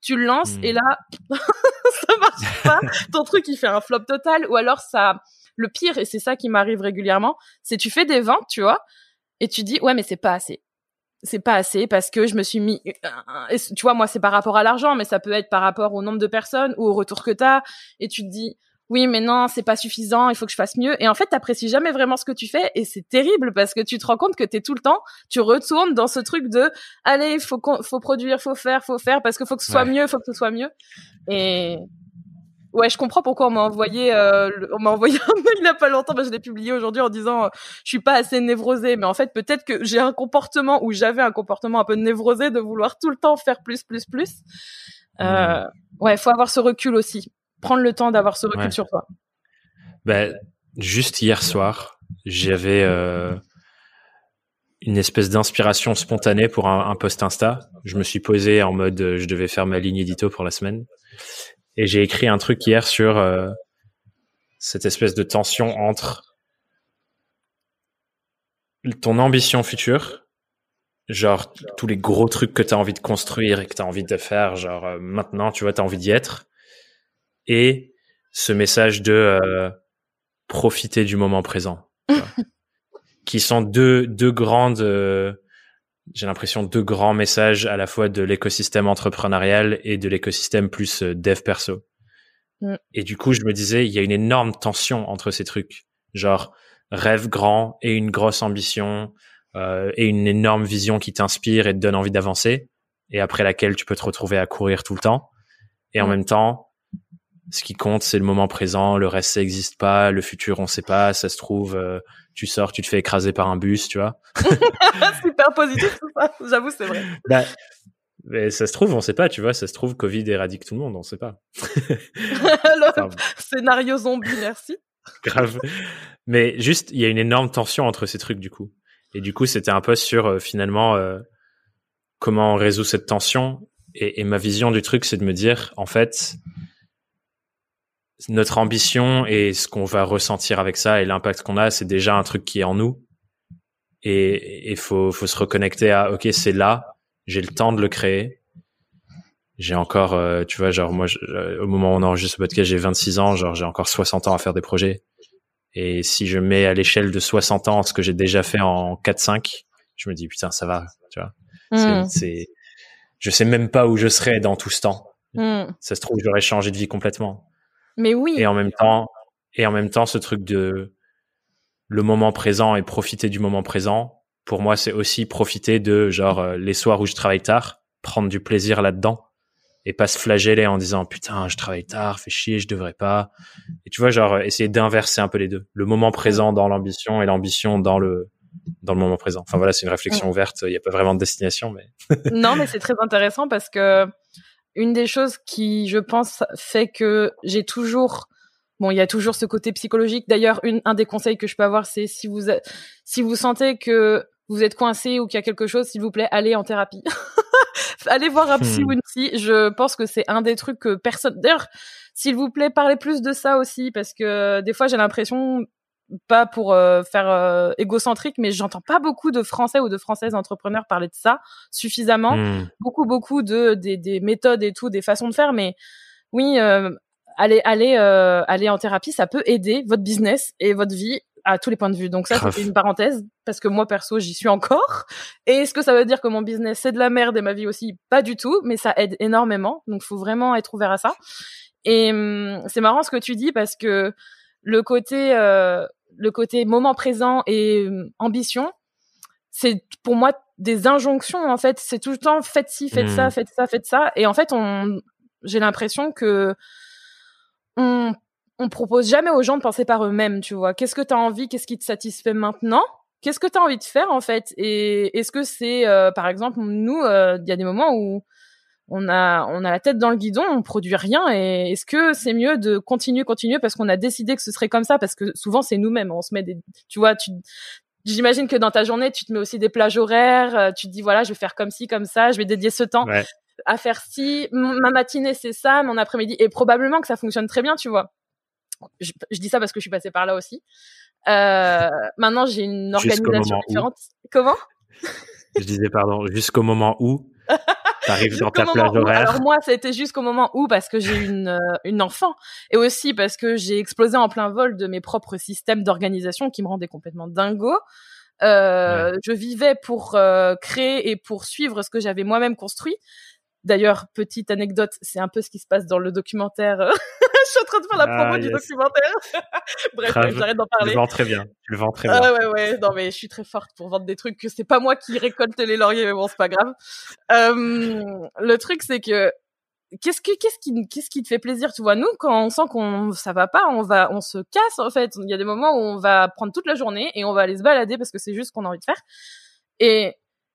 Tu le lances et là, ça marche pas. Ton truc, il fait un flop total. Ou alors ça, le pire, et c'est ça qui m'arrive régulièrement, c'est tu fais des ventes, tu vois, et tu dis, ouais, mais c'est pas assez. C'est pas assez parce que je me suis mis, et tu vois, moi, c'est par rapport à l'argent, mais ça peut être par rapport au nombre de personnes ou au retour que t'as. Et tu te dis, oui, mais non, c'est pas suffisant, il faut que je fasse mieux. Et en fait, t'apprécies jamais vraiment ce que tu fais et c'est terrible parce que tu te rends compte que t'es tout le temps, tu retournes dans ce truc de, allez, faut faut produire, faut faire, faut faire parce qu'il faut que ce soit Ouais. mieux, faut que ce soit mieux. Et ouais, je comprends pourquoi on m'a envoyé, euh, le- on m'a envoyé un mail il y a pas longtemps, bah, je l'ai publié aujourd'hui en disant, euh, je suis pas assez névrosée, mais en fait, peut-être que j'ai un comportement ou j'avais un comportement un peu névrosé de vouloir tout le temps faire plus, plus, plus. Euh, ouais, faut avoir ce recul aussi. Prendre le temps d'avoir ce recul Ouais. sur toi. Ben, juste hier soir, j'avais euh, une espèce d'inspiration spontanée pour un, un post Insta. Je me suis posé en mode, euh, je devais faire ma ligne édito pour la semaine. Et j'ai écrit un truc hier sur euh, cette espèce de tension entre ton ambition future, genre tous les gros trucs que tu as envie de construire et que tu as envie de faire, genre maintenant, tu vois, tu as envie d'y être, et ce message de euh, profiter du moment présent, qui sont deux, deux grandes, euh, j'ai l'impression, deux grands messages à la fois de l'écosystème entrepreneurial et de l'écosystème plus euh, dev perso. Mm. Et du coup, je me disais, il y a une énorme tension entre ces trucs, genre rêve grand et une grosse ambition euh, et une énorme vision qui t'inspire et te donne envie d'avancer et après laquelle tu peux te retrouver à courir tout le temps. Et en Mm. même temps, ce qui compte, c'est le moment présent. Le reste, ça n'existe pas. Le futur, on sait pas. Ça se trouve, euh, tu sors, tu te fais écraser par un bus, tu vois. Super positif tout ça. J'avoue, c'est vrai. Bah, mais ça se trouve, on sait pas, tu vois. Ça se trouve, Covid éradique tout le monde, on sait pas. Enfin, scénario zombie, merci. grave. Mais juste, il y a une énorme tension entre ces trucs, du coup. Et du coup, c'était un post sur, euh, finalement, euh, comment on résout cette tension. Et, et ma vision du truc, c'est de me dire, en fait, notre ambition et ce qu'on va ressentir avec ça et l'impact qu'on a, c'est déjà un truc qui est en nous. Et il faut, faut se reconnecter à, OK, c'est là, j'ai le temps de le créer. J'ai encore, euh, tu vois, genre moi, je- euh, au moment où on enregistre ce podcast, j'ai 26 ans, genre j'ai encore 60 ans à faire des projets. Et si je mets à l'échelle de 60 ans ce que j'ai déjà fait en 4-5, je me dis, putain, ça va, tu vois. C'est- Mm. C'est, je sais même pas où je serais dans tout ce temps. Mm. Ça se trouve, j'aurais changé de vie complètement. Mais oui. Et en même temps, et en même temps, ce truc de le moment présent et profiter du moment présent, pour moi, c'est aussi profiter de genre euh, les soirs où je travaille tard, prendre du plaisir là-dedans et pas se flageller en disant putain je travaille tard, fais chier, je devrais pas. Et tu vois genre essayer d'inverser un peu les deux, le moment présent dans l'ambition et l'ambition dans le dans le moment présent. Enfin voilà, c'est une réflexion ouverte, il n'y a pas vraiment de destination mais Non, mais c'est très intéressant parce que une des choses qui je pense fait que j'ai toujours Bon, il y a toujours ce côté psychologique. D'ailleurs, un des conseils que je peux avoir, c'est si vous si vous sentez que vous êtes coincé ou qu'il y a quelque chose, s'il vous plaît, allez en thérapie. allez voir un psy ou une psy. Je pense que c'est un des trucs que personne. D'ailleurs, s'il vous plaît, parlez plus de ça aussi parce que des fois, j'ai l'impression pas pour euh, faire euh, égocentrique, mais j'entends pas beaucoup de Français ou de Françaises entrepreneurs parler de ça suffisamment. Hmm. Beaucoup, beaucoup de des, des, méthodes et tout, des façons de faire, mais oui, euh, aller aller euh, aller en thérapie, ça peut aider votre business et votre vie à tous les points de vue. Donc ça, c'est une parenthèse parce que moi perso, j'y suis encore. Et est-ce que ça veut dire que mon business c'est de la merde et ma vie aussi? Pas du tout, mais ça aide énormément. Donc faut vraiment être ouvert à ça. Et hum, c'est marrant ce que tu dis parce que le côté euh, le côté moment présent et hum, ambition, c'est pour moi des injonctions en fait. C'est tout le temps faites ci, faites ça, mmh. faites ça, faites ça. Et en fait, on j'ai l'impression que on, on propose jamais aux gens de penser par eux-mêmes, tu vois. Qu'est-ce que tu as envie? Qu'est-ce qui te satisfait maintenant? Qu'est-ce que tu as envie de faire en fait? Et est-ce que c'est, euh, par exemple, nous, euh, il y a des moments où on a, on a la tête dans le guidon, on produit rien. Et est-ce que c'est mieux de continuer, continuer parce qu'on a décidé que ce serait comme ça? Parce que souvent c'est nous-mêmes, on se met des, tu vois, tu, J'imagine que dans ta journée, tu te mets aussi des plages horaires. Euh, tu te dis voilà, je vais faire comme ci, comme ça. Je vais dédier ce temps à faire ci, ma matinée c'est ça, mon après-midi, et probablement que ça fonctionne très bien, tu vois. Je, dis ça parce que je suis passée par là aussi. Euh, maintenant, j'ai une organisation différente. Comment? Je disais pardon, jusqu'au moment où? t'arrives dans ta plage horaire. Alors moi, ça a été jusqu'au moment où, parce que j'ai une euh, une enfant, et aussi parce que j'ai explosé en plein vol de mes propres systèmes d'organisation qui me rendaient complètement dingo. Euh, Je vivais pour euh, créer et pour suivre ce que j'avais moi-même construit. D'ailleurs, petite anecdote, c'est un peu ce qui se passe dans le documentaire. je suis en train de faire la promo ah, du documentaire. Bref, j'arrête d'en parler. Tu le vends très bien. Tu le vends très bien. Ah ouais, ouais. Non, mais je suis très forte pour vendre des trucs que c'est pas moi qui récolte les lauriers, mais bon, c'est pas grave. Euh, le truc, c'est que qu'est-ce que qu'est-ce qui qu'est-ce qui te fait plaisir tu vois? Nous quand on sent qu'on ça va pas on va on se casse en fait il y a des moments où on va prendre toute la journée et on va aller se balader parce que c'est juste ce qu'on a envie de faire et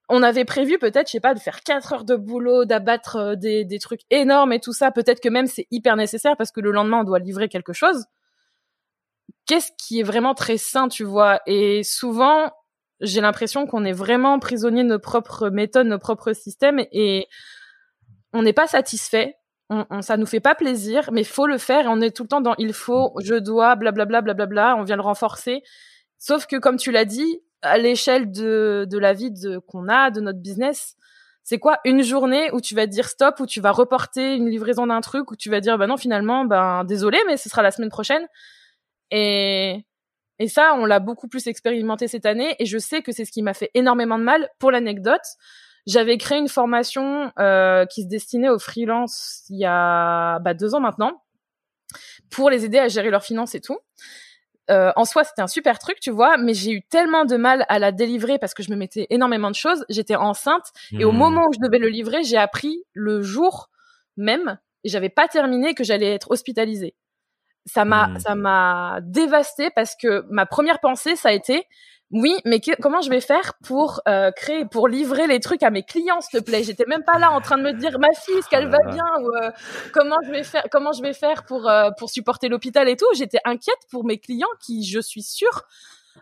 on avait prévu peut-être, je sais pas, de faire quatre heures de boulot, d'abattre euh, des, des trucs énormes et tout ça. Peut-être que même c'est hyper nécessaire parce que le lendemain on doit livrer quelque chose. Qu'est-ce qui est vraiment très sain, tu vois? Et souvent, j'ai l'impression qu'on est vraiment prisonnier de nos propres méthodes, nos propres systèmes et on n'est pas satisfait. On, ça nous fait pas plaisir, mais faut le faire et on est tout le temps dans il faut, je dois, blablabla, blablabla. On vient le renforcer. Sauf que comme tu l'as dit, à l'échelle de, de la vie qu'on a, de notre business, c'est quoi une journée où tu vas dire stop, où tu vas reporter une livraison d'un truc, où tu vas dire bah non finalement ben désolé mais ce sera la semaine prochaine. Et et ça on l'a beaucoup plus expérimenté cette année et je sais que c'est ce qui m'a fait énormément de mal. Pour l'anecdote, j'avais créé une formation euh, qui se destinait aux freelances il y a bah, deux ans maintenant pour les aider à gérer leurs finances et tout. Euh, en soi, c'était un super truc, tu vois, mais j'ai eu tellement de mal à la délivrer parce que je me mettais énormément de choses. J'étais enceinte et au hmm. moment où je devais le livrer, j'ai appris le jour même et j'avais pas terminé que j'allais être hospitalisée. Ça m'a, hmm. ça m'a dévastée parce que ma première pensée, ça a été, oui, mais comment je vais faire pour euh, créer, pour livrer les trucs à mes clients, s'il te plaît? J'étais même pas là en train de me dire ma fille, est-ce qu'elle va ah. bien? Ou euh, comment je vais faire, comment je vais faire pour euh, pour supporter l'hôpital et tout? J'étais inquiète pour mes clients qui, je suis sûre,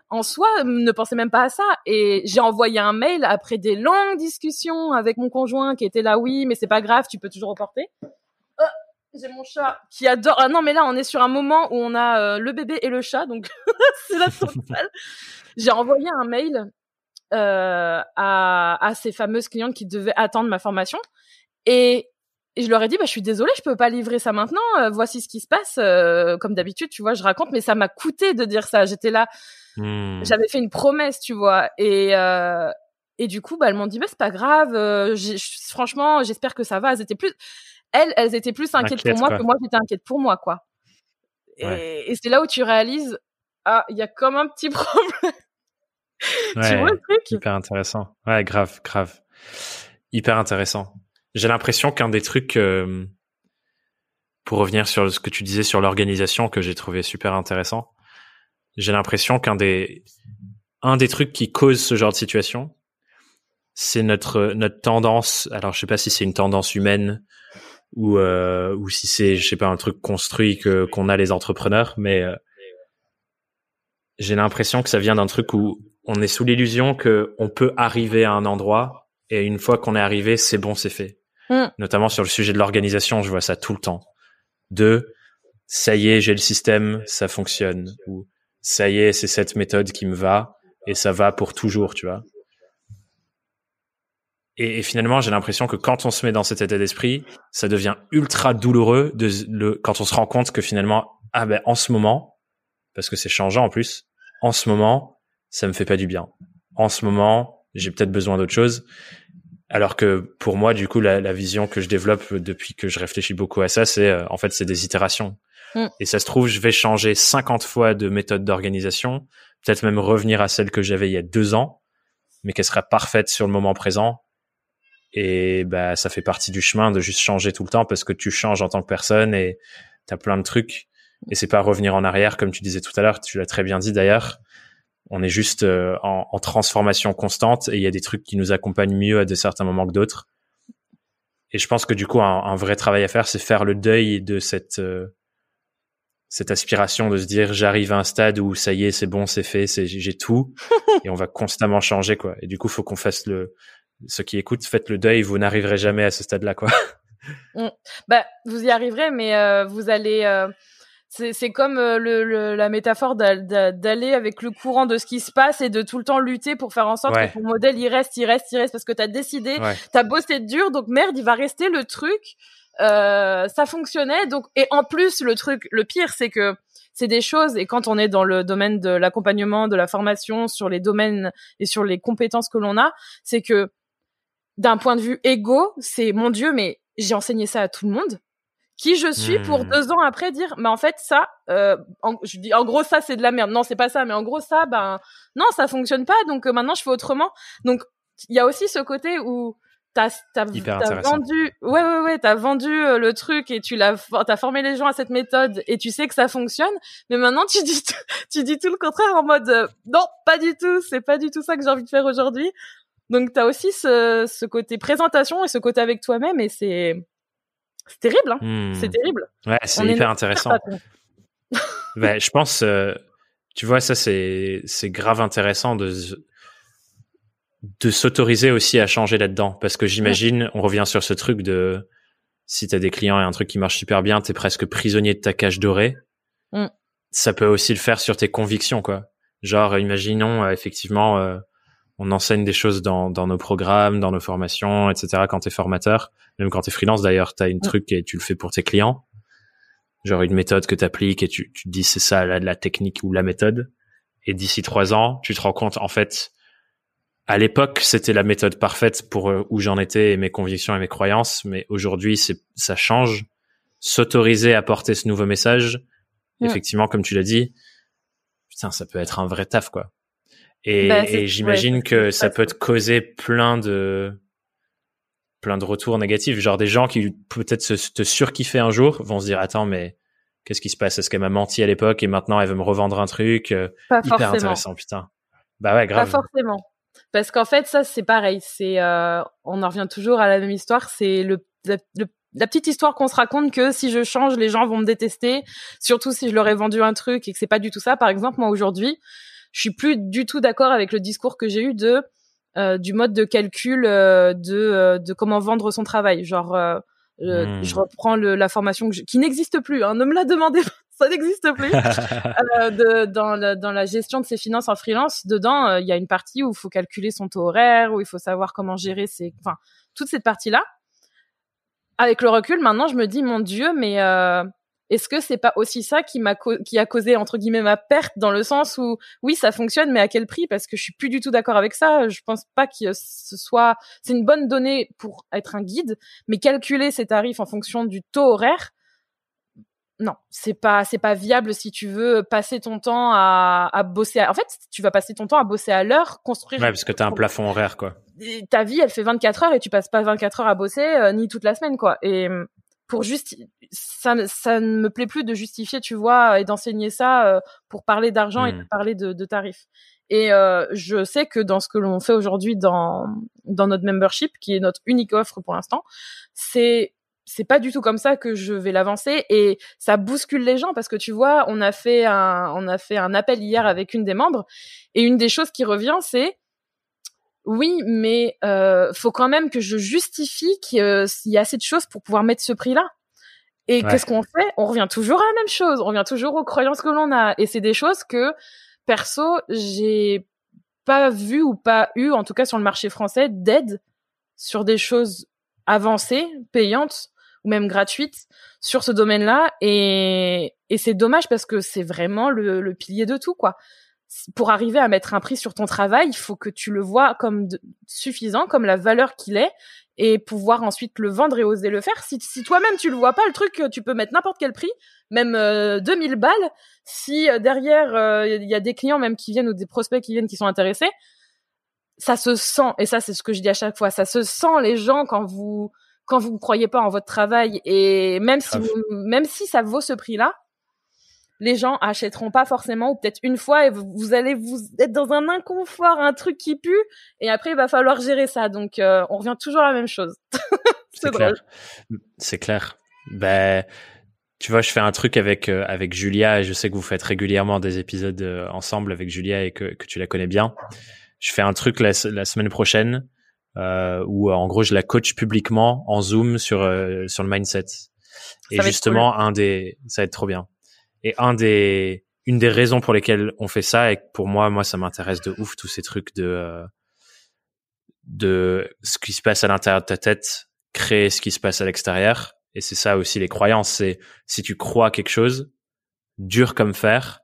en soi, ne pensaient même pas à ça. Et j'ai envoyé un mail après des longues discussions avec mon conjoint qui était là, oui, mais c'est pas grave, tu peux toujours reporter. J'ai mon chat qui adore. Ah non, mais là, on est sur un moment où on a le bébé et le chat, donc c'est la totale j'ai envoyé un mail euh, à, à ces fameuses clientes qui devaient attendre ma formation et, je leur ai dit bah je suis désolée je peux pas livrer ça maintenant euh, voici ce qui se passe euh, comme d'habitude tu vois je raconte mais ça m'a coûté de dire ça j'étais là hmm. j'avais fait une promesse tu vois et euh, et du coup bah elles m'ont dit bah c'est pas grave euh, franchement j'espère que ça va elles étaient plus elles elles étaient plus inquiètes pour moi que moi j'étais inquiète pour moi quoi et, et c'est là où tu réalises ah il y a comme un petit problème Ouais, Hyper intéressant. Ouais, grave, grave. Hyper intéressant. j'ai l'impression qu'un des trucs, euh, pour revenir sur ce que tu disais sur l'organisation que j'ai trouvé super intéressant, j'ai l'impression qu'un des, un des trucs qui cause ce genre de situation, c'est notre notre tendance. Alors je sais pas si c'est une tendance humaine ou euh, ou si c'est je sais pas un truc construit que qu'on a les entrepreneurs, mais euh, j'ai l'impression que ça vient d'un truc où on est sous l'illusion que on peut arriver à un endroit et une fois qu'on est arrivé, c'est bon, c'est fait. Mm. Notamment sur le sujet de l'organisation, je vois ça tout le temps. De ça y est, j'ai le système, ça fonctionne. Ou ça y est, c'est cette méthode qui me va et ça va pour toujours, tu vois. Et, finalement, j'ai l'impression que quand on se met dans cet état d'esprit, ça devient ultra douloureux de le, quand on se rend compte que finalement, ah ben en ce moment, parce que c'est changeant en plus, en ce moment, ça me fait pas du bien. En ce moment, j'ai peut-être besoin d'autre chose. Alors que pour moi, du coup, la, la, vision que je développe depuis que je réfléchis beaucoup à ça, c'est euh, en fait c'est des itérations. Mm. Et ça se trouve, je vais changer 50 fois de méthode d'organisation, peut-être même revenir à celle que j'avais il y a deux ans, mais qu'elle sera parfaite sur le moment présent et bah, ça fait partie du chemin de juste changer tout le temps parce que tu changes en tant que personne et tu as plein de trucs. Et c'est pas revenir en arrière, comme tu disais tout à l'heure, tu l'as très bien dit d'ailleurs. On est juste euh, en, en, transformation constante et il y a des trucs qui nous accompagnent mieux à de certains moments que d'autres. Et je pense que du coup, un, un vrai travail à faire, c'est faire le deuil de cette euh, cette aspiration de se dire j'arrive à un stade où ça y est, c'est bon, c'est fait, c'est j'ai tout et on va constamment changer quoi. Et du coup, faut qu'on fasse le ceux qui écoutent, faites le deuil, vous n'arriverez jamais à ce stade-là, quoi. Mm. Bah, vous y arriverez, mais euh, vous allez. Euh, c'est comme euh, le, la métaphore d'aller avec le courant de ce qui se passe et de tout le temps lutter pour faire en sorte que ton modèle il reste, il reste, il reste parce que t'as décidé, tu t'as bossé dur, donc merde, il va rester le truc. ça fonctionnait, donc et en plus le truc, le pire, c'est que c'est des choses et quand on est dans le domaine de l'accompagnement, de la formation, sur les domaines et sur les compétences que l'on a, c'est que d'un point de vue égo, c'est mon Dieu, mais j'ai enseigné ça à tout le monde. Qui je suis pour hmm. deux ans après dire, mais en fait ça, euh, en, je dis en gros ça c'est de la merde. Non c'est pas ça, mais en gros ça, ben non ça fonctionne pas. Donc euh, maintenant je fais autrement. Donc il y a aussi ce côté où t'as t'as vendu, ouais ouais ouais, t'as vendu euh, le truc et tu l'as, t'as formé les gens à cette méthode et tu sais que ça fonctionne. Mais maintenant tu dis tu dis tout le contraire en mode euh, non pas du tout, c'est pas du tout ça que j'ai envie de faire aujourd'hui. Donc tu as aussi ce, ce, côté présentation et ce côté avec toi-même et c'est c'est terrible, hein hmm. c'est terrible. Ouais, c'est hyper intéressant. ben, je pense, euh, tu vois, ça c'est c'est grave intéressant de de s'autoriser aussi à changer là-dedans parce que j'imagine, on revient sur ce truc de si t'as des clients et un truc qui marche super bien, t'es presque prisonnier de ta cage dorée. Mm. Ça peut aussi le faire sur tes convictions, quoi. Genre, imaginons euh, effectivement. Euh, on enseigne des choses dans, dans nos programmes, dans nos formations, etc. Quand t'es formateur, même quand t'es freelance d'ailleurs, t'as une truc et tu le fais pour tes clients, genre une méthode que t'appliques et tu, tu te dis c'est ça la, la technique ou la méthode. Et d'ici trois ans, tu te rends compte en fait, à l'époque c'était la méthode parfaite pour euh, où j'en étais et mes convictions et mes croyances, mais aujourd'hui c'est ça change. S'autoriser à porter ce nouveau message, effectivement comme tu l'as dit, putain ça peut être un vrai taf quoi. Et, bah, et j'imagine que ça peut te causer plein de plein de retours négatifs, genre des gens qui peut-être se, te surkiffer un jour vont se dire attends mais qu'est-ce qui se passe? Est-ce qu'elle m'a menti à l'époque et maintenant elle veut me revendre un truc euh, Pas hyper intéressant putain. Bah ouais grave. Pas forcément. Parce qu'en fait ça c'est pareil, c'est euh, on en revient toujours à la même histoire, c'est le, le, la petite histoire qu'on se raconte que si je change, les gens vont me détester, surtout si je leur ai vendu un truc et que c'est pas du tout ça. Par exemple, moi aujourd'hui, je suis plus du tout d'accord avec le discours que j'ai eu de euh, du mode de calcul euh, de euh, de comment vendre son travail. Genre, euh, hmm. je reprends le, la formation qui n'existe plus. Hein, ne me la demandez pas, ça n'existe plus. de, dans, la, dans la gestion de ses finances en freelance, dedans, il y a une partie où il faut calculer son taux horaire, où il faut savoir comment gérer ses, enfin, toute cette partie là. Avec le recul, maintenant, je me dis, mon Dieu, mais est-ce que c'est pas aussi ça qui m'a qui a causé entre guillemets ma perte dans le sens où oui ça fonctionne mais à quel prix? Parce que je suis plus du tout d'accord avec ça je pense pas que ce soit c'est une bonne donnée pour être un guide mais calculer ses tarifs en fonction du taux horaire non, c'est pas c'est pas viable si tu veux passer ton temps à, à bosser. En fait, tu vas passer ton temps à bosser à l'heure, construire. Ouais, parce que t'as un plafond horaire, quoi. ta vie, elle fait 24 heures et tu passes pas 24 heures à bosser euh, ni toute la semaine, quoi. Et pour juste, ça, ça ne me plaît plus de justifier, tu vois, et d'enseigner ça euh, pour parler d'argent et de hmm. parler de, de tarifs. Et euh, je sais que dans ce que l'on fait aujourd'hui dans dans notre membership, qui est notre unique offre pour l'instant, c'est c'est pas du tout comme ça que je vais l'avancer et ça bouscule les gens parce que tu vois, on a fait un on a fait un appel hier avec une des membres et une des choses qui revient c'est oui, mais euh, faut quand même que je justifie qu'il y a assez de choses pour pouvoir mettre ce prix-là. Et qu'est-ce qu'on fait? On revient toujours à la même chose. On revient toujours aux croyances que l'on a. Et c'est des choses que, perso, j'ai pas vu ou pas eu, en tout cas sur le marché français, d'aide sur des choses avancées, payantes, ou même gratuite sur ce domaine-là. Et, et c'est dommage parce que c'est vraiment le, le, pilier de tout, quoi. Pour arriver à mettre un prix sur ton travail, il faut que tu le vois comme suffisant, comme la valeur qu'il est, et pouvoir ensuite le vendre et oser le faire. Si, si toi-même tu le vois pas, le truc, tu peux mettre n'importe quel prix, même euh, 2000 balles. Si euh, derrière il euh, y a des clients même qui viennent ou des prospects qui viennent qui sont intéressés, ça se sent. Et ça, c'est ce que je dis à chaque fois. Ça se sent les gens quand vous quand vous ne croyez pas en votre travail et même si même si ça vaut ce prix-là, les gens achèteront pas forcément ou peut-être une fois et vous, allez vous être dans un inconfort, un truc qui pue et après il va falloir gérer ça. Donc euh, on revient toujours à la même chose. C'est clair. C'est clair. Ben tu vois, je fais un truc avec euh, avec Julia et je sais que vous faites régulièrement des épisodes euh, ensemble avec Julia et que, que tu la connais bien. Je fais un truc la, la semaine prochaine où en gros je la coach publiquement en Zoom sur sur le mindset. Et justement, un des, ça va être trop bien. Et un des, une des raisons pour lesquelles on fait ça et pour moi, moi, ça m'intéresse de ouf tous ces trucs de euh, de ce qui se passe à l'intérieur de ta tête, créer ce qui se passe à l'extérieur. Et c'est ça aussi les croyances. C'est si tu crois quelque chose, dur comme fer,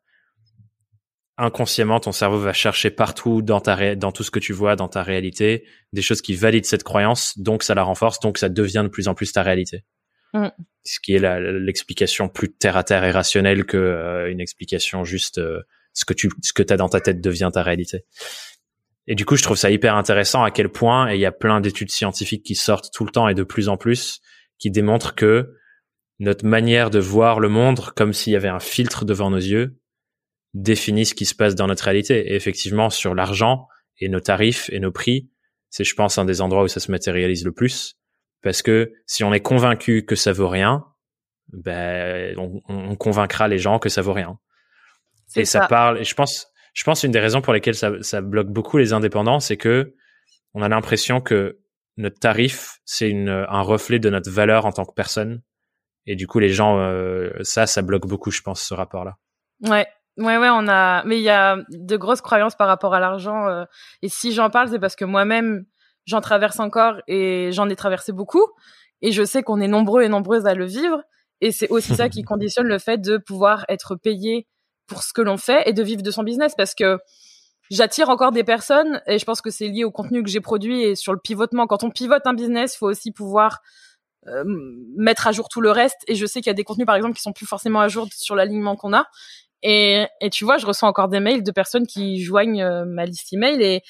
inconsciemment, ton cerveau va chercher partout dans ta dans tout ce que tu vois, dans ta réalité, des choses qui valident cette croyance, donc ça la renforce, donc ça devient de plus en plus ta réalité. Mm. Ce qui est l'explication plus terre à terre et rationnelle que euh, une explication juste euh, ce que tu ce que t'as dans ta tête devient ta réalité. Et du coup, je trouve ça hyper intéressant à quel point, et il y a plein d'études scientifiques qui sortent tout le temps et de plus en plus, qui démontrent que notre manière de voir le monde, comme s'il y avait un filtre devant nos yeux, définit ce qui se passe dans notre réalité. Et effectivement, sur l'argent et nos tarifs et nos prix, c'est, je pense, un des endroits où ça se matérialise le plus. Parce que si on est convaincu que ça vaut rien, ben, on, convaincra les gens que ça vaut rien. Et ça. parle, et je pense, je pense une des raisons pour lesquelles ça, ça bloque beaucoup les indépendants, c'est que on a l'impression que notre tarif, c'est un reflet de notre valeur en tant que personne. Et du coup, les gens, euh, ça, ça bloque beaucoup, je pense, ce rapport-là. Ouais, Ouais, ouais, on a, mais il y a de grosses croyances par rapport à l'argent. Euh, et si j'en parle, c'est parce que moi-même, j'en traverse encore et j'en ai traversé beaucoup. Et je sais qu'on est nombreux et nombreuses à le vivre. Et c'est aussi ça qui conditionne le fait de pouvoir être payé pour ce que l'on fait et de vivre de son business. Parce que j'attire encore des personnes et je pense que c'est lié au contenu que j'ai produit et sur le pivotement. Quand on pivote un business, il faut aussi pouvoir euh, mettre à jour tout le reste. Et je sais qu'il y a des contenus, par exemple, qui sont plus forcément à jour sur l'alignement qu'on a. Et, et tu vois, je reçois encore des mails de personnes qui joignent euh, ma liste email et,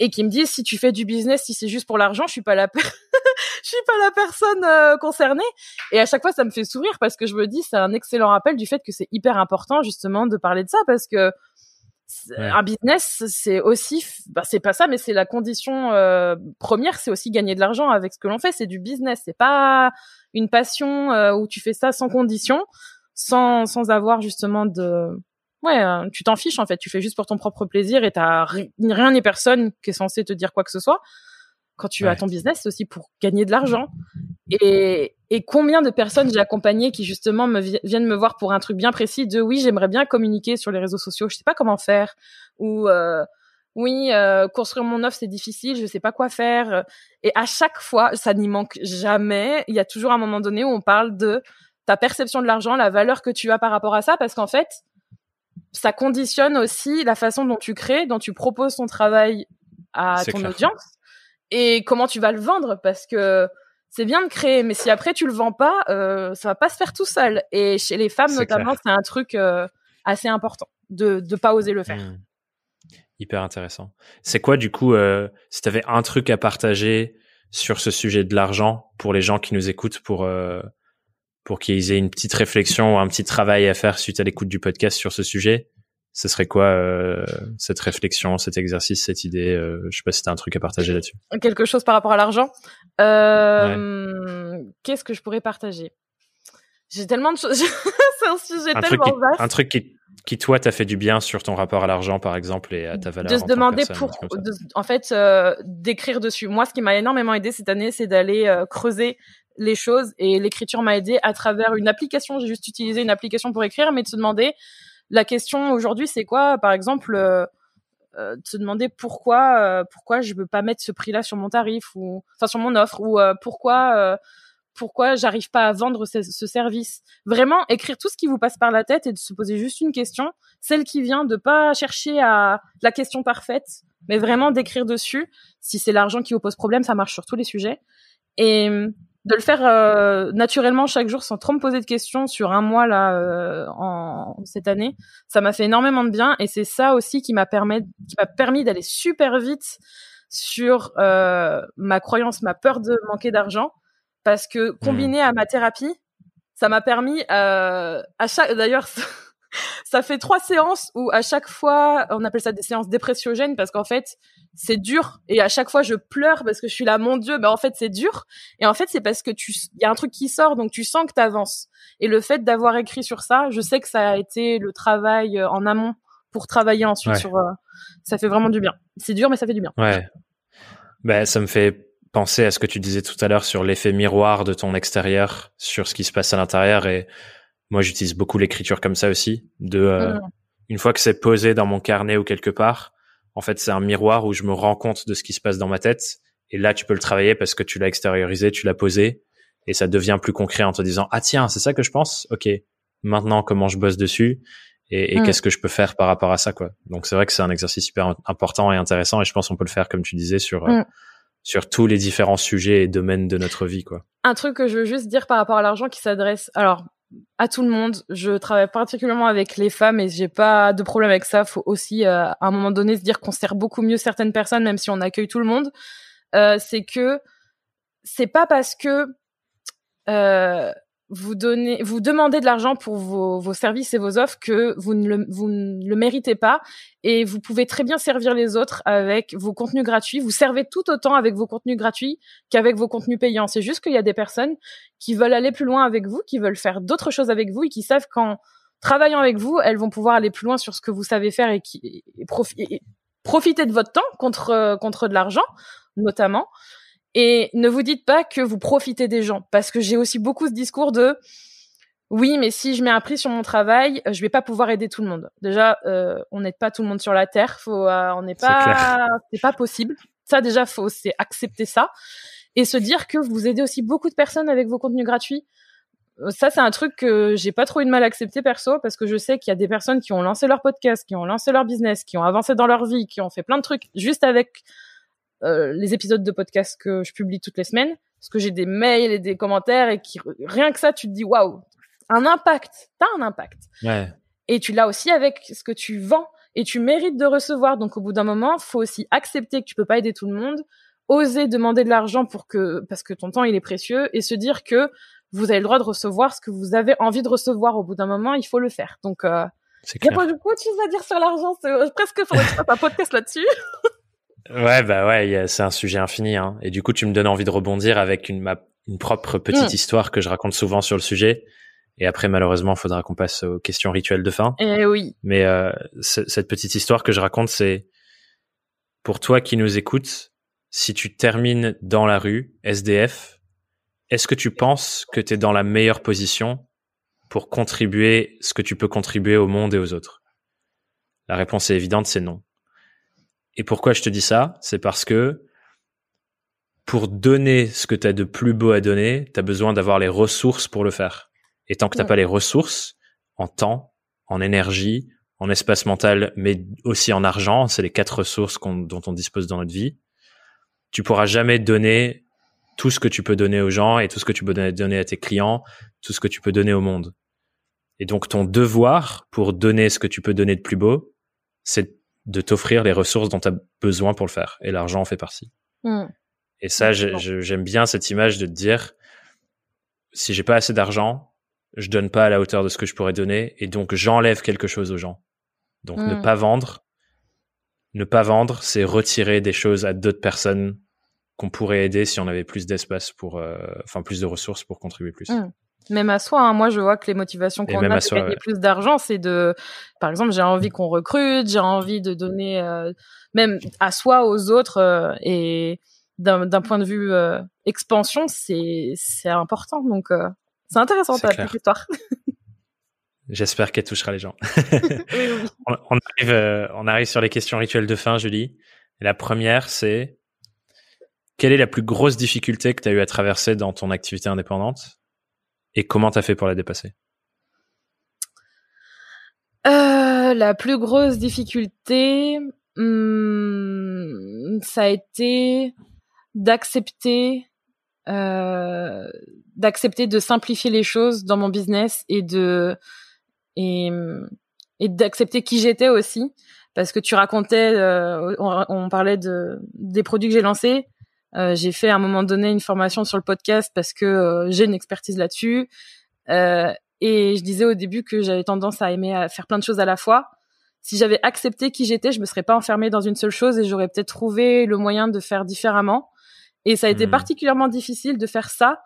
et qui me disent si tu fais du business, si c'est juste pour l'argent, je suis pas la je suis pas la personne euh, concernée. Et à chaque fois, ça me fait sourire parce que je me dis c'est un excellent rappel du fait que c'est hyper important justement de parler de ça parce que un business, c'est aussi, bah, c'est pas ça, mais c'est la condition euh, première, c'est aussi gagner de l'argent avec ce que l'on fait. C'est du business, c'est pas une passion où tu fais ça sans condition sans, sans avoir justement de ouais euh, tu t'en fiches en fait. Tu fais juste pour ton propre plaisir et t'as rien ni personne qui est censé te dire quoi que ce soit. Quand tu as ton business c'est aussi pour gagner de l'argent. Et, et combien de personnes j'ai accompagnées qui justement me viennent me voir pour un truc bien précis de oui j'aimerais bien communiquer sur les réseaux sociaux je sais pas comment faire. Ou euh, oui, euh, construire mon offre c'est difficile, je sais pas quoi faire. Et à chaque fois, ça n'y manque jamais. Il y a toujours un moment donné où on parle de ta perception de l'argent, la valeur que tu as par rapport à ça, parce qu'en fait, ça conditionne aussi la façon dont tu crées, dont tu proposes ton travail à ton audience et comment tu vas le vendre, parce que c'est bien de créer, mais si après tu le vends pas, euh, ça va pas se faire tout seul. Et chez les femmes notamment, c'est un truc euh, assez important de ne pas oser le faire. Mmh. Hyper intéressant. C'est quoi du coup, euh, si tu avais un truc à partager sur ce sujet de l'argent pour les gens qui nous écoutent, pour euh, pour qu'ils aient une petite réflexion ou un petit travail à faire suite à l'écoute du podcast sur ce sujet, ce serait quoi euh, cette réflexion, cet exercice, cette idée euh, Je sais pas si t'as un truc à partager là-dessus. Quelque chose par rapport à l'argent? Euh, Qu'est-ce que je pourrais partager? J'ai tellement de choses. c'est un sujet tellement vaste. Un truc qui, qui toi t'a fait du bien sur ton rapport à l'argent, par exemple, et à ta valeur. De se demander pour, en fait, euh, d'écrire dessus. Moi, ce qui m'a énormément aidé cette année, c'est d'aller creuser les choses et l'écriture m'a aidé à travers une application. J'ai juste utilisé une application pour écrire, mais de se demander la question aujourd'hui, c'est quoi? Par exemple, euh, euh, de se demander pourquoi euh, pourquoi je veux pas mettre ce prix-là sur mon tarif ou enfin sur mon offre ou pourquoi pourquoi j'arrive pas à vendre ce, service? Vraiment écrire tout ce qui vous passe par la tête et de se poser juste une question, celle qui vient de pas chercher à la question parfaite, mais vraiment d'écrire dessus. Si c'est l'argent qui vous pose problème, ça marche sur tous les sujets. Et de le faire euh, naturellement chaque jour sans trop me poser de questions sur un mois là euh, en cette année, ça m'a fait énormément de bien et c'est ça aussi qui m'a permis qui m'a permis d'aller super vite sur euh, ma croyance, ma peur de manquer d'argent parce que combiné mmh. à ma thérapie, ça m'a permis à chaque d'ailleurs ça fait trois séances où à chaque fois, on appelle ça des séances dépressiogènes parce qu'en fait, c'est dur et à chaque fois je pleure parce que je suis là, mon Dieu, mais en fait c'est dur. Et en fait, c'est parce que tu, il y a un truc qui sort, donc tu sens que tu avances. Et le fait d'avoir écrit sur ça, je sais que ça a été le travail euh, en amont pour travailler ensuite sur. Euh, ça fait vraiment du bien. C'est dur, mais ça fait du bien. Ouais. Ben, ça me fait penser à ce que tu disais tout à l'heure sur l'effet miroir de ton extérieur sur ce qui se passe à l'intérieur et moi, j'utilise beaucoup l'écriture comme ça aussi. De euh, mmh. une fois que c'est posé dans mon carnet ou quelque part, en fait, c'est un miroir où je me rends compte de ce qui se passe dans ma tête. Et là, tu peux le travailler parce que tu l'as extériorisé, tu l'as posé, et ça devient plus concret en te disant ah tiens, c'est ça que je pense? Ok, maintenant comment je bosse dessus? Et, et mmh. qu'est-ce que je peux faire par rapport à ça quoi? Donc c'est vrai que c'est un exercice super important et intéressant et je pense qu'on peut le faire comme tu disais sur euh, mmh. sur tous les différents sujets et domaines de notre vie quoi. Un truc que je veux juste dire par rapport à l'argent qui s'adresse alors à tout le monde. Je travaille particulièrement avec les femmes et j'ai pas de problème avec ça. Faut aussi euh, à un moment donné se dire qu'on sert beaucoup mieux certaines personnes, même si on accueille tout le monde. Euh, c'est que c'est pas parce que euh, vous donnez, vous demandez de l'argent pour vos, vos, services et vos offres que vous ne, le, vous ne le méritez pas et vous pouvez très bien servir les autres avec vos contenus gratuits. Vous servez tout autant avec vos contenus gratuits qu'avec vos contenus payants. C'est juste qu'il y a des personnes qui veulent aller plus loin avec vous, qui veulent faire d'autres choses avec vous et qui savent qu'en travaillant avec vous, elles vont pouvoir aller plus loin sur ce que vous savez faire et qui et profiter de votre temps contre contre de l'argent notamment. Et ne vous dites pas que vous profitez des gens, parce que j'ai aussi beaucoup ce discours de oui, mais si je mets un prix sur mon travail, je vais pas pouvoir aider tout le monde. Déjà, euh, on n'aide pas tout le monde sur la terre, faut, euh, on n'est pas, c'est pas possible. Ça déjà, faut c'est accepter ça et se dire que vous aidez aussi beaucoup de personnes avec vos contenus gratuits. Euh, ça, c'est un truc que j'ai pas trop eu de mal à accepter perso parce que je sais qu'il y a des personnes qui ont lancé leur podcast, qui ont lancé leur business, qui ont avancé dans leur vie, qui ont fait plein de trucs juste avec euh, les épisodes de podcast que je publie toutes les semaines, parce que j'ai des mails et des commentaires et qui rien que ça, tu te dis waouh, un impact, t'as un impact. Ouais. Et tu l'as aussi avec ce que tu vends et tu mérites de recevoir. Donc au bout d'un moment, faut aussi accepter que tu peux pas aider tout le monde, oser demander de l'argent pour que parce que ton temps il est précieux et se dire que vous avez le droit de recevoir ce que vous avez envie de recevoir. Au bout d'un moment, il faut le faire. Donc euh, il y a pas beaucoup de choses à dire sur l'argent. Presque faudrait que un podcast là-dessus. Ouais, bah ouais, c'est un sujet infini. Hein. Et du coup, tu me donnes envie de rebondir avec une, ma, une propre petite mm. histoire que je raconte souvent sur le sujet. Et après, malheureusement, il faudra qu'on passe aux questions rituelles de fin. Eh oui. Mais euh, cette petite histoire que je raconte, c'est pour toi qui nous écoutes, si tu termines dans la rue, SDF, est-ce que tu penses que tu es dans la meilleure position pour contribuer ce que tu peux contribuer au monde et aux autres? La réponse est évidente, c'est non. Et pourquoi je te dis ça? C'est parce que pour donner ce que tu as de plus beau à donner, tu as besoin d'avoir les ressources pour le faire. Et tant que tu n'as pas les ressources en temps, en énergie, en espace mental, mais aussi en argent, c'est les quatre ressources dont on dispose dans notre vie, tu pourras jamais donner tout ce que tu peux donner aux gens et tout ce que tu peux donner à tes clients, tout ce que tu peux donner au monde. Et donc ton devoir pour donner ce que tu peux donner de plus beau, c'est de t'offrir les ressources dont tu as besoin pour le faire. Et l'argent en fait partie. Mm. Et ça, j'aime bien cette image de te dire, si j'ai pas assez d'argent, je donne pas à la hauteur de ce que je pourrais donner, et donc j'enlève quelque chose aux gens. Donc ne mm. pas vendre, ne pas vendre, c'est retirer des choses à d'autres personnes qu'on pourrait aider si on avait plus d'espace pour, euh, enfin plus de ressources pour contribuer plus. Mm. Même à soi, hein. moi je vois que les motivations qu'on a de gagner plus d'argent, c'est de, par exemple, j'ai envie qu'on recrute, j'ai envie de donner, euh, même à soi, aux autres, euh, et d'un point de vue expansion, c'est important. Donc c'est intéressant ta petite histoire. J'espère qu'elle touchera les gens. On, arrive, euh, on arrive sur les questions rituelles de fin, Julie. la première, c'est quelle est la plus grosse difficulté que tu as eu à traverser dans ton activité indépendante? Et comment tu as fait pour la dépasser? Euh, La plus grosse difficulté, hmm, ça a été d'accepter euh, d'accepter de simplifier les choses dans mon business et de et, d'accepter qui j'étais aussi. Parce que tu racontais euh, on, parlait de des produits que j'ai lancés j'ai fait à un moment donné une formation sur le podcast parce que euh, j'ai une expertise là-dessus euh, et je disais au début que j'avais tendance à aimer à faire plein de choses à la fois si j'avais accepté qui j'étais je me serais pas enfermée dans une seule chose et j'aurais peut-être trouvé le moyen de faire différemment et ça a été hmm. particulièrement difficile de faire ça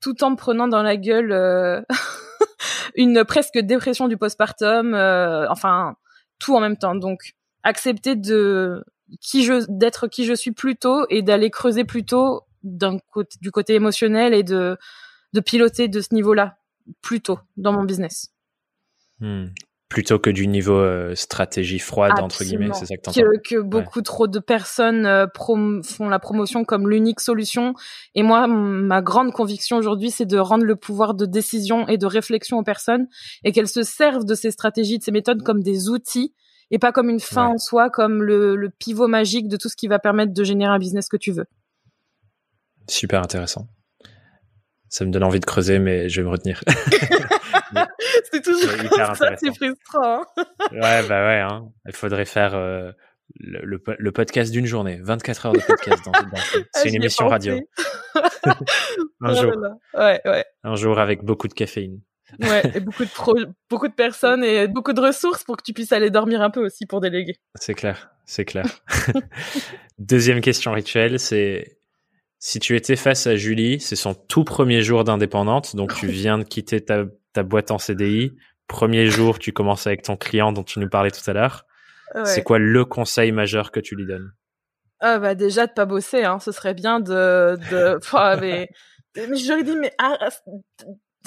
tout en me prenant dans la gueule euh, une presque dépression du postpartum, euh, enfin tout en même temps. Donc accepter de qui je d'être qui je suis plus tôt et d'aller creuser plus tôt d'un côté du côté émotionnel et de de piloter de ce niveau-là plus tôt dans mon business. Hmm. Plutôt que du niveau euh, stratégie froide entre guillemets c'est ça que, que, que beaucoup trop de personnes euh, font la promotion comme l'unique solution. Et moi ma grande conviction aujourd'hui c'est de rendre le pouvoir de décision et de réflexion aux personnes et qu'elles se servent de ces stratégies de ces méthodes comme des outils et pas comme une fin en soi comme le, le pivot magique de tout ce qui va permettre de générer un business que tu veux super intéressant ça me donne envie de creuser, mais je vais me retenir. c'est toujours ça, c'est frustrant. ouais, bah ouais, hein. il faudrait faire euh, le, le, podcast d'une journée, 24 heures de podcast. Dans, dans, c'est une émission radio. un oh jour. Ouais, ouais. Un jour avec beaucoup de caféine. Ouais, et beaucoup de pro beaucoup de personnes et beaucoup de ressources pour que tu puisses aller dormir un peu aussi pour déléguer. C'est clair, c'est clair. Deuxième question rituelle, c'est si tu étais face à Julie, c'est son tout premier jour d'indépendante, donc tu viens de quitter ta, ta, boîte en CDI. Premier jour, tu commences avec ton client dont tu nous parlais tout à l'heure. C'est quoi le conseil majeur que tu lui donnes? Ah bah déjà de pas bosser, hein. Ce serait bien de, de... mais, mais j'aurais dit mais ah,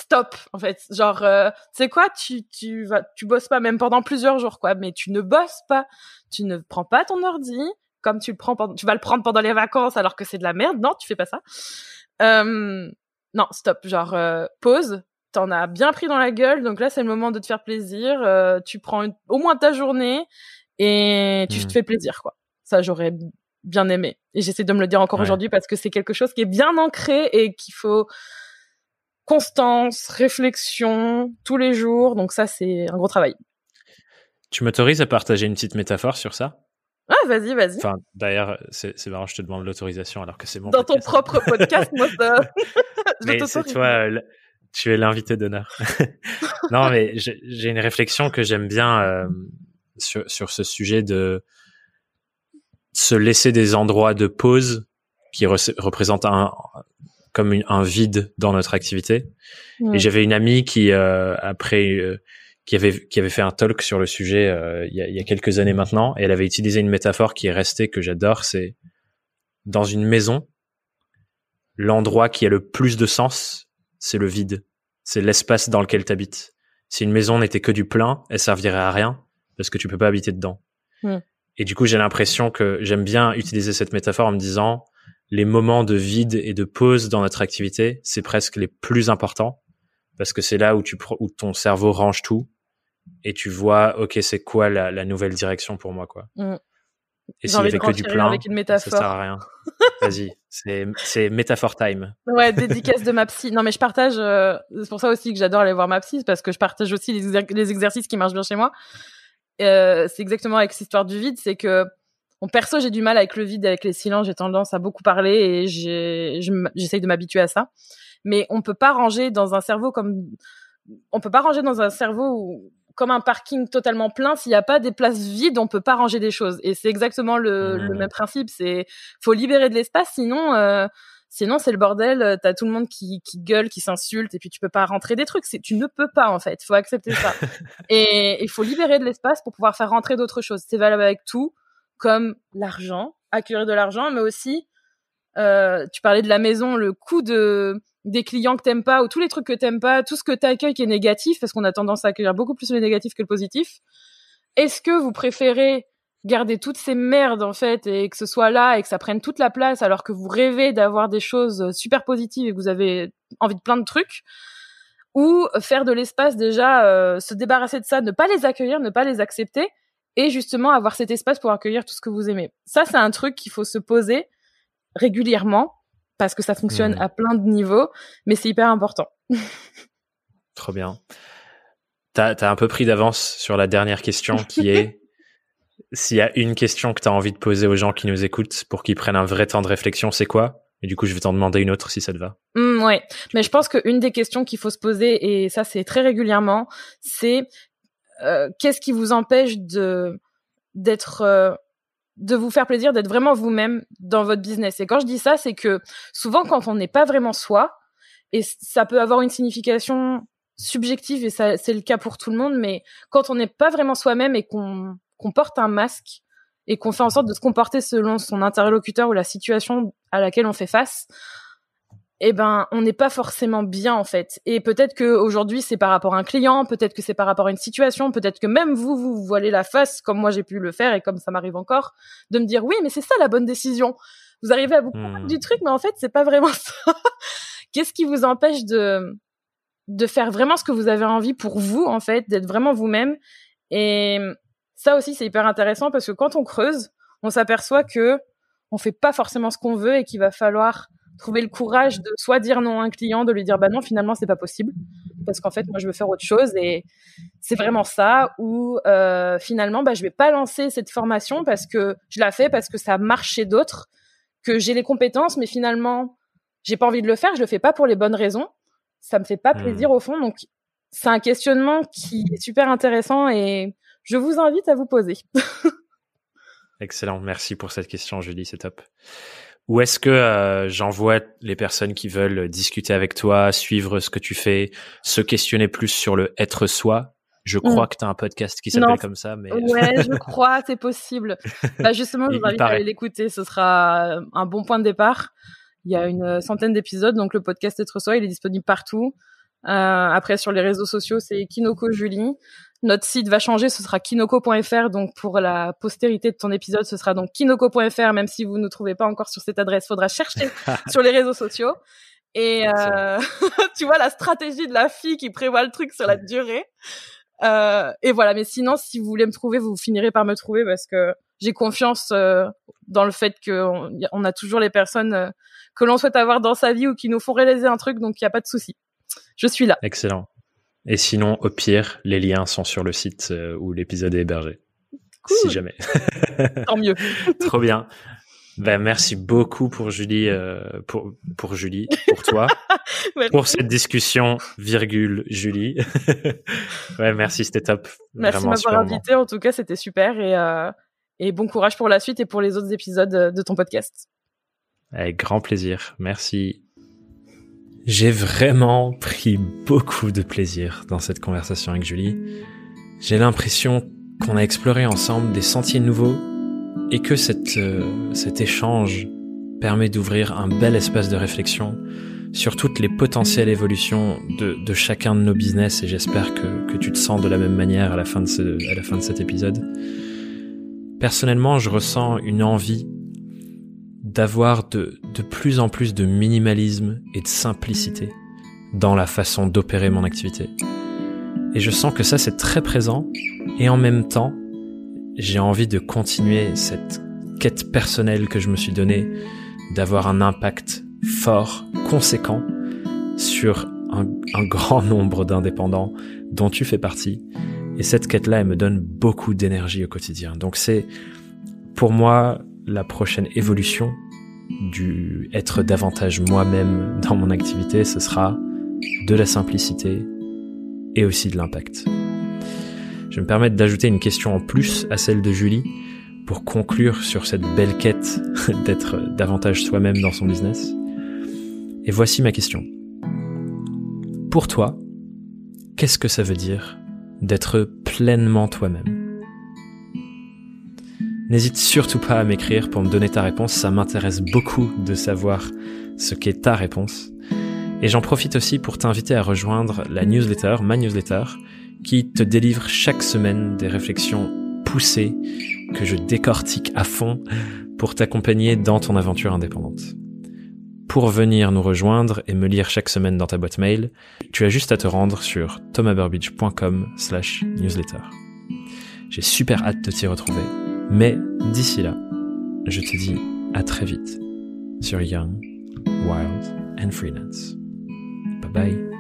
stop en fait. Genre, euh, tu sais quoi, tu tu vas, tu bosses pas même pendant plusieurs jours quoi, mais tu ne bosses pas, tu ne prends pas ton ordi, comme tu le prends pendant, tu vas le prendre pendant les vacances alors que c'est de la merde. Non, tu fais pas ça. Euh, non, stop. Genre euh, pause. T'en as bien pris dans la gueule, donc là c'est le moment de te faire plaisir. Euh, tu prends au moins ta journée et tu te hmm. fais plaisir, quoi. Ça j'aurais bien aimé. Et j'essaie de me le dire encore aujourd'hui parce que c'est quelque chose qui est bien ancré et qu'il faut constance, réflexion tous les jours. Donc ça c'est un gros travail. Tu m'autorises à partager une petite métaphore sur ça? Ah, vas-y, vas-y. Enfin, d'ailleurs, c'est marrant, je te demande l'autorisation alors que c'est mon Dans ton propre podcast, moi, ça. mais c'est toi, tu es l'invité d'honneur. non, mais j'ai une réflexion que j'aime bien euh, sur, sur ce sujet de se laisser des endroits de pause qui représentent un comme un vide dans notre activité. Et j'avais une amie qui, euh, après euh, qui avait qui avait fait un talk sur le sujet euh, il, y a, il, y a, quelques années maintenant et elle avait utilisé une métaphore qui est restée que j'adore c'est dans une maison l'endroit qui a le plus de sens c'est le vide. C'est l'espace dans lequel tu habites si une maison n'était que du plein elle servirait à rien parce que tu peux pas habiter dedans. Et du coup j'ai l'impression que j'aime bien utiliser cette métaphore en me disant les moments de vide et de pause dans notre activité c'est presque les plus importants parce que c'est là où tu où ton cerveau range tout et tu vois, ok, c'est quoi la, la, nouvelle direction pour moi, quoi. Mm. Et s'il y avait que du plein, avec une métaphore. ça sert à rien. Vas-y, c'est métaphore time. Ouais, dédicace de ma psy. Non mais je partage. Euh, c'est pour ça aussi que j'adore aller voir ma psy parce que je partage aussi les, les exercices qui marchent bien chez moi. Euh, c'est exactement avec cette histoire du vide, c'est que Bon, perso, j'ai du mal avec le vide, avec les silences. J'ai tendance à beaucoup parler et j'essaye de m'habituer à ça. Mais on peut pas ranger dans un cerveau comme on peut pas ranger dans un cerveau comme un parking totalement plein. S'il n'y a pas des places vides, on peut pas ranger des choses. Et c'est exactement le, mmh. même principe. C'est faut libérer de l'espace, sinon. Euh, sinon, c'est le bordel. T'as tout le monde qui, qui gueule, qui s'insulte, et puis tu peux pas rentrer des trucs. Tu ne peux pas en fait. Faut accepter ça. et il faut libérer de l'espace pour pouvoir faire rentrer d'autres choses. C'est valable avec tout comme l'argent, accueillir de l'argent, mais aussi, euh, tu parlais de la maison, le coût de des clients que t'aimes pas ou tous les trucs que t'aimes pas, tout ce que t'accueilles qui est négatif, parce qu'on a tendance à accueillir beaucoup plus le négatif que le positif. Est-ce que vous préférez garder toutes ces merdes en fait et que ce soit là et que ça prenne toute la place alors que vous rêvez d'avoir des choses super positives et que vous avez envie de plein de trucs? Ou faire de l'espace déjà euh, se débarrasser de ça ne pas les accueillir ne pas les accepter et justement avoir cet espace pour accueillir tout ce que vous aimez. Ça, c'est un truc qu'il faut se poser régulièrement parce que ça fonctionne mmh. à plein de niveaux, mais c'est hyper important. Trop bien. T'as as un peu pris d'avance sur la dernière question qui est s'il y a une question que tu as envie de poser aux gens qui nous écoutent pour qu'ils prennent un vrai temps de réflexion, c'est quoi? Et du coup, je vais t'en demander une autre si ça te va. Mmh, ouais, mais je pense qu'une des questions qu'il faut se poser, et ça c'est très régulièrement, c'est euh, qu'est-ce qui vous empêche de d'être euh, de vous faire plaisir, d'être vraiment vous-même dans votre business? Et quand je dis ça, c'est que souvent quand on n'est pas vraiment soi, et ça peut avoir une signification subjective, et ça c'est le cas pour tout le monde, mais quand on n'est pas vraiment soi-même et qu'on qu'on porte un masque et qu'on fait en sorte de se comporter selon son interlocuteur ou la situation à laquelle on fait face, eh ben on n'est pas forcément bien en fait. Et peut-être que aujourd'hui c'est par rapport à un client, peut-être que c'est par rapport à une situation, peut-être que même vous vous, vous voilez la face comme moi j'ai pu le faire et comme ça m'arrive encore de me dire oui mais c'est ça la bonne décision. Vous arrivez à vous convaincre hmm. du truc mais en fait c'est pas vraiment ça. Qu'est-ce qui vous empêche de de faire vraiment ce que vous avez envie pour vous en fait, d'être vraiment vous-même? Et ça aussi c'est hyper intéressant parce que quand on creuse, on s'aperçoit que on fait pas forcément ce qu'on veut et qu'il va falloir trouver le courage de soit dire non à un client, de lui dire bah non finalement c'est pas possible. Parce qu'en fait moi je veux faire autre chose et c'est vraiment ça ou euh, finalement bah je vais pas lancer cette formation parce que je la fais parce que ça marche chez d'autres que j'ai les compétences mais finalement j'ai pas envie de le faire. Je le fais pas pour les bonnes raisons. Ça me fait pas hmm. plaisir au fond. Donc c'est un questionnement qui est super intéressant et je vous invite à vous poser. Excellent. Merci pour cette question Julie. C'est top ou est-ce que euh, j'envoie les personnes qui veulent discuter avec toi, suivre ce que tu fais, se questionner plus sur le être soi? Je crois mm. que tu as un podcast qui s'appelle comme ça. Mais... Ouais, je crois, c'est possible. Bah justement, je vous invite à aller l'écouter. Ce sera un bon point de départ. Il y a une centaine d'épisodes, donc le podcast Être Soi, il est disponible partout. Euh, après, sur les réseaux sociaux, c'est Kinoko Julie. Notre site va changer, ce sera kinoko.fr. Donc pour la postérité de ton épisode, ce sera donc kinoko.fr. Même si vous ne trouvez pas encore sur cette adresse, faudra chercher sur les réseaux sociaux. Et euh, tu vois la stratégie de la fille qui prévoit le truc sur la durée. Euh, et voilà. Mais sinon, si vous voulez me trouver, vous finirez par me trouver parce que j'ai confiance euh, dans le fait qu'on on a toujours les personnes euh, que l'on souhaite avoir dans sa vie ou qui nous font réaliser un truc. Donc il n'y a pas de souci. Je suis là. Excellent. Et sinon, au pire, les liens sont sur le site euh, où l'épisode est hébergé. Si jamais. Tant mieux. Trop bien. Ben, merci beaucoup pour Julie, euh, pour, pour Julie, pour toi, pour cette discussion, virgule, Julie. ouais, merci, c'était top. Merci de m'avoir invité. En tout cas, c'était super et, euh, et bon courage pour la suite et pour les autres épisodes de ton podcast. Avec grand plaisir. Merci. J'ai vraiment pris beaucoup de plaisir dans cette conversation avec Julie. J'ai l'impression qu'on a exploré ensemble des sentiers nouveaux et que cette, euh, cet échange permet d'ouvrir un bel espace de réflexion sur toutes les potentielles évolutions de, chacun de nos business et j'espère que, que, tu te sens de la même manière à la fin de, ce, à la fin de cet épisode. Personnellement, je ressens une envie d'avoir de, de plus en plus de minimalisme et de simplicité dans la façon d'opérer mon activité. Et je sens que ça c'est très présent et en même temps j'ai envie de continuer cette, quête personnelle que je me suis donnée d'avoir un impact fort, conséquent sur un, un grand nombre d'indépendants dont tu fais partie. Et cette quête-là, elle me donne beaucoup d'énergie au quotidien. Donc c'est pour moi la prochaine évolution du être davantage moi-même dans mon activité, ce sera de la simplicité et aussi de l'impact. Je me permettre d'ajouter une question en plus à celle de Julie pour conclure sur cette belle quête d'être davantage soi-même dans son business. Et voici ma question. Pour toi, qu'est-ce que ça veut dire d'être pleinement toi-même? N'hésite surtout pas à m'écrire pour me donner ta réponse, ça m'intéresse beaucoup de savoir ce qu'est ta réponse. Et j'en profite aussi pour t'inviter à rejoindre la newsletter, ma newsletter, qui te délivre chaque semaine des réflexions poussées que je décortique à fond pour t'accompagner dans ton aventure indépendante. Pour venir nous rejoindre et me lire chaque semaine dans ta boîte mail, tu as juste à te rendre sur thomasburbidge.com slash newsletter. J'ai super hâte de t'y retrouver. Mais d'ici là, je te dis à très vite sur Young, Wild and Freelance. Bye bye.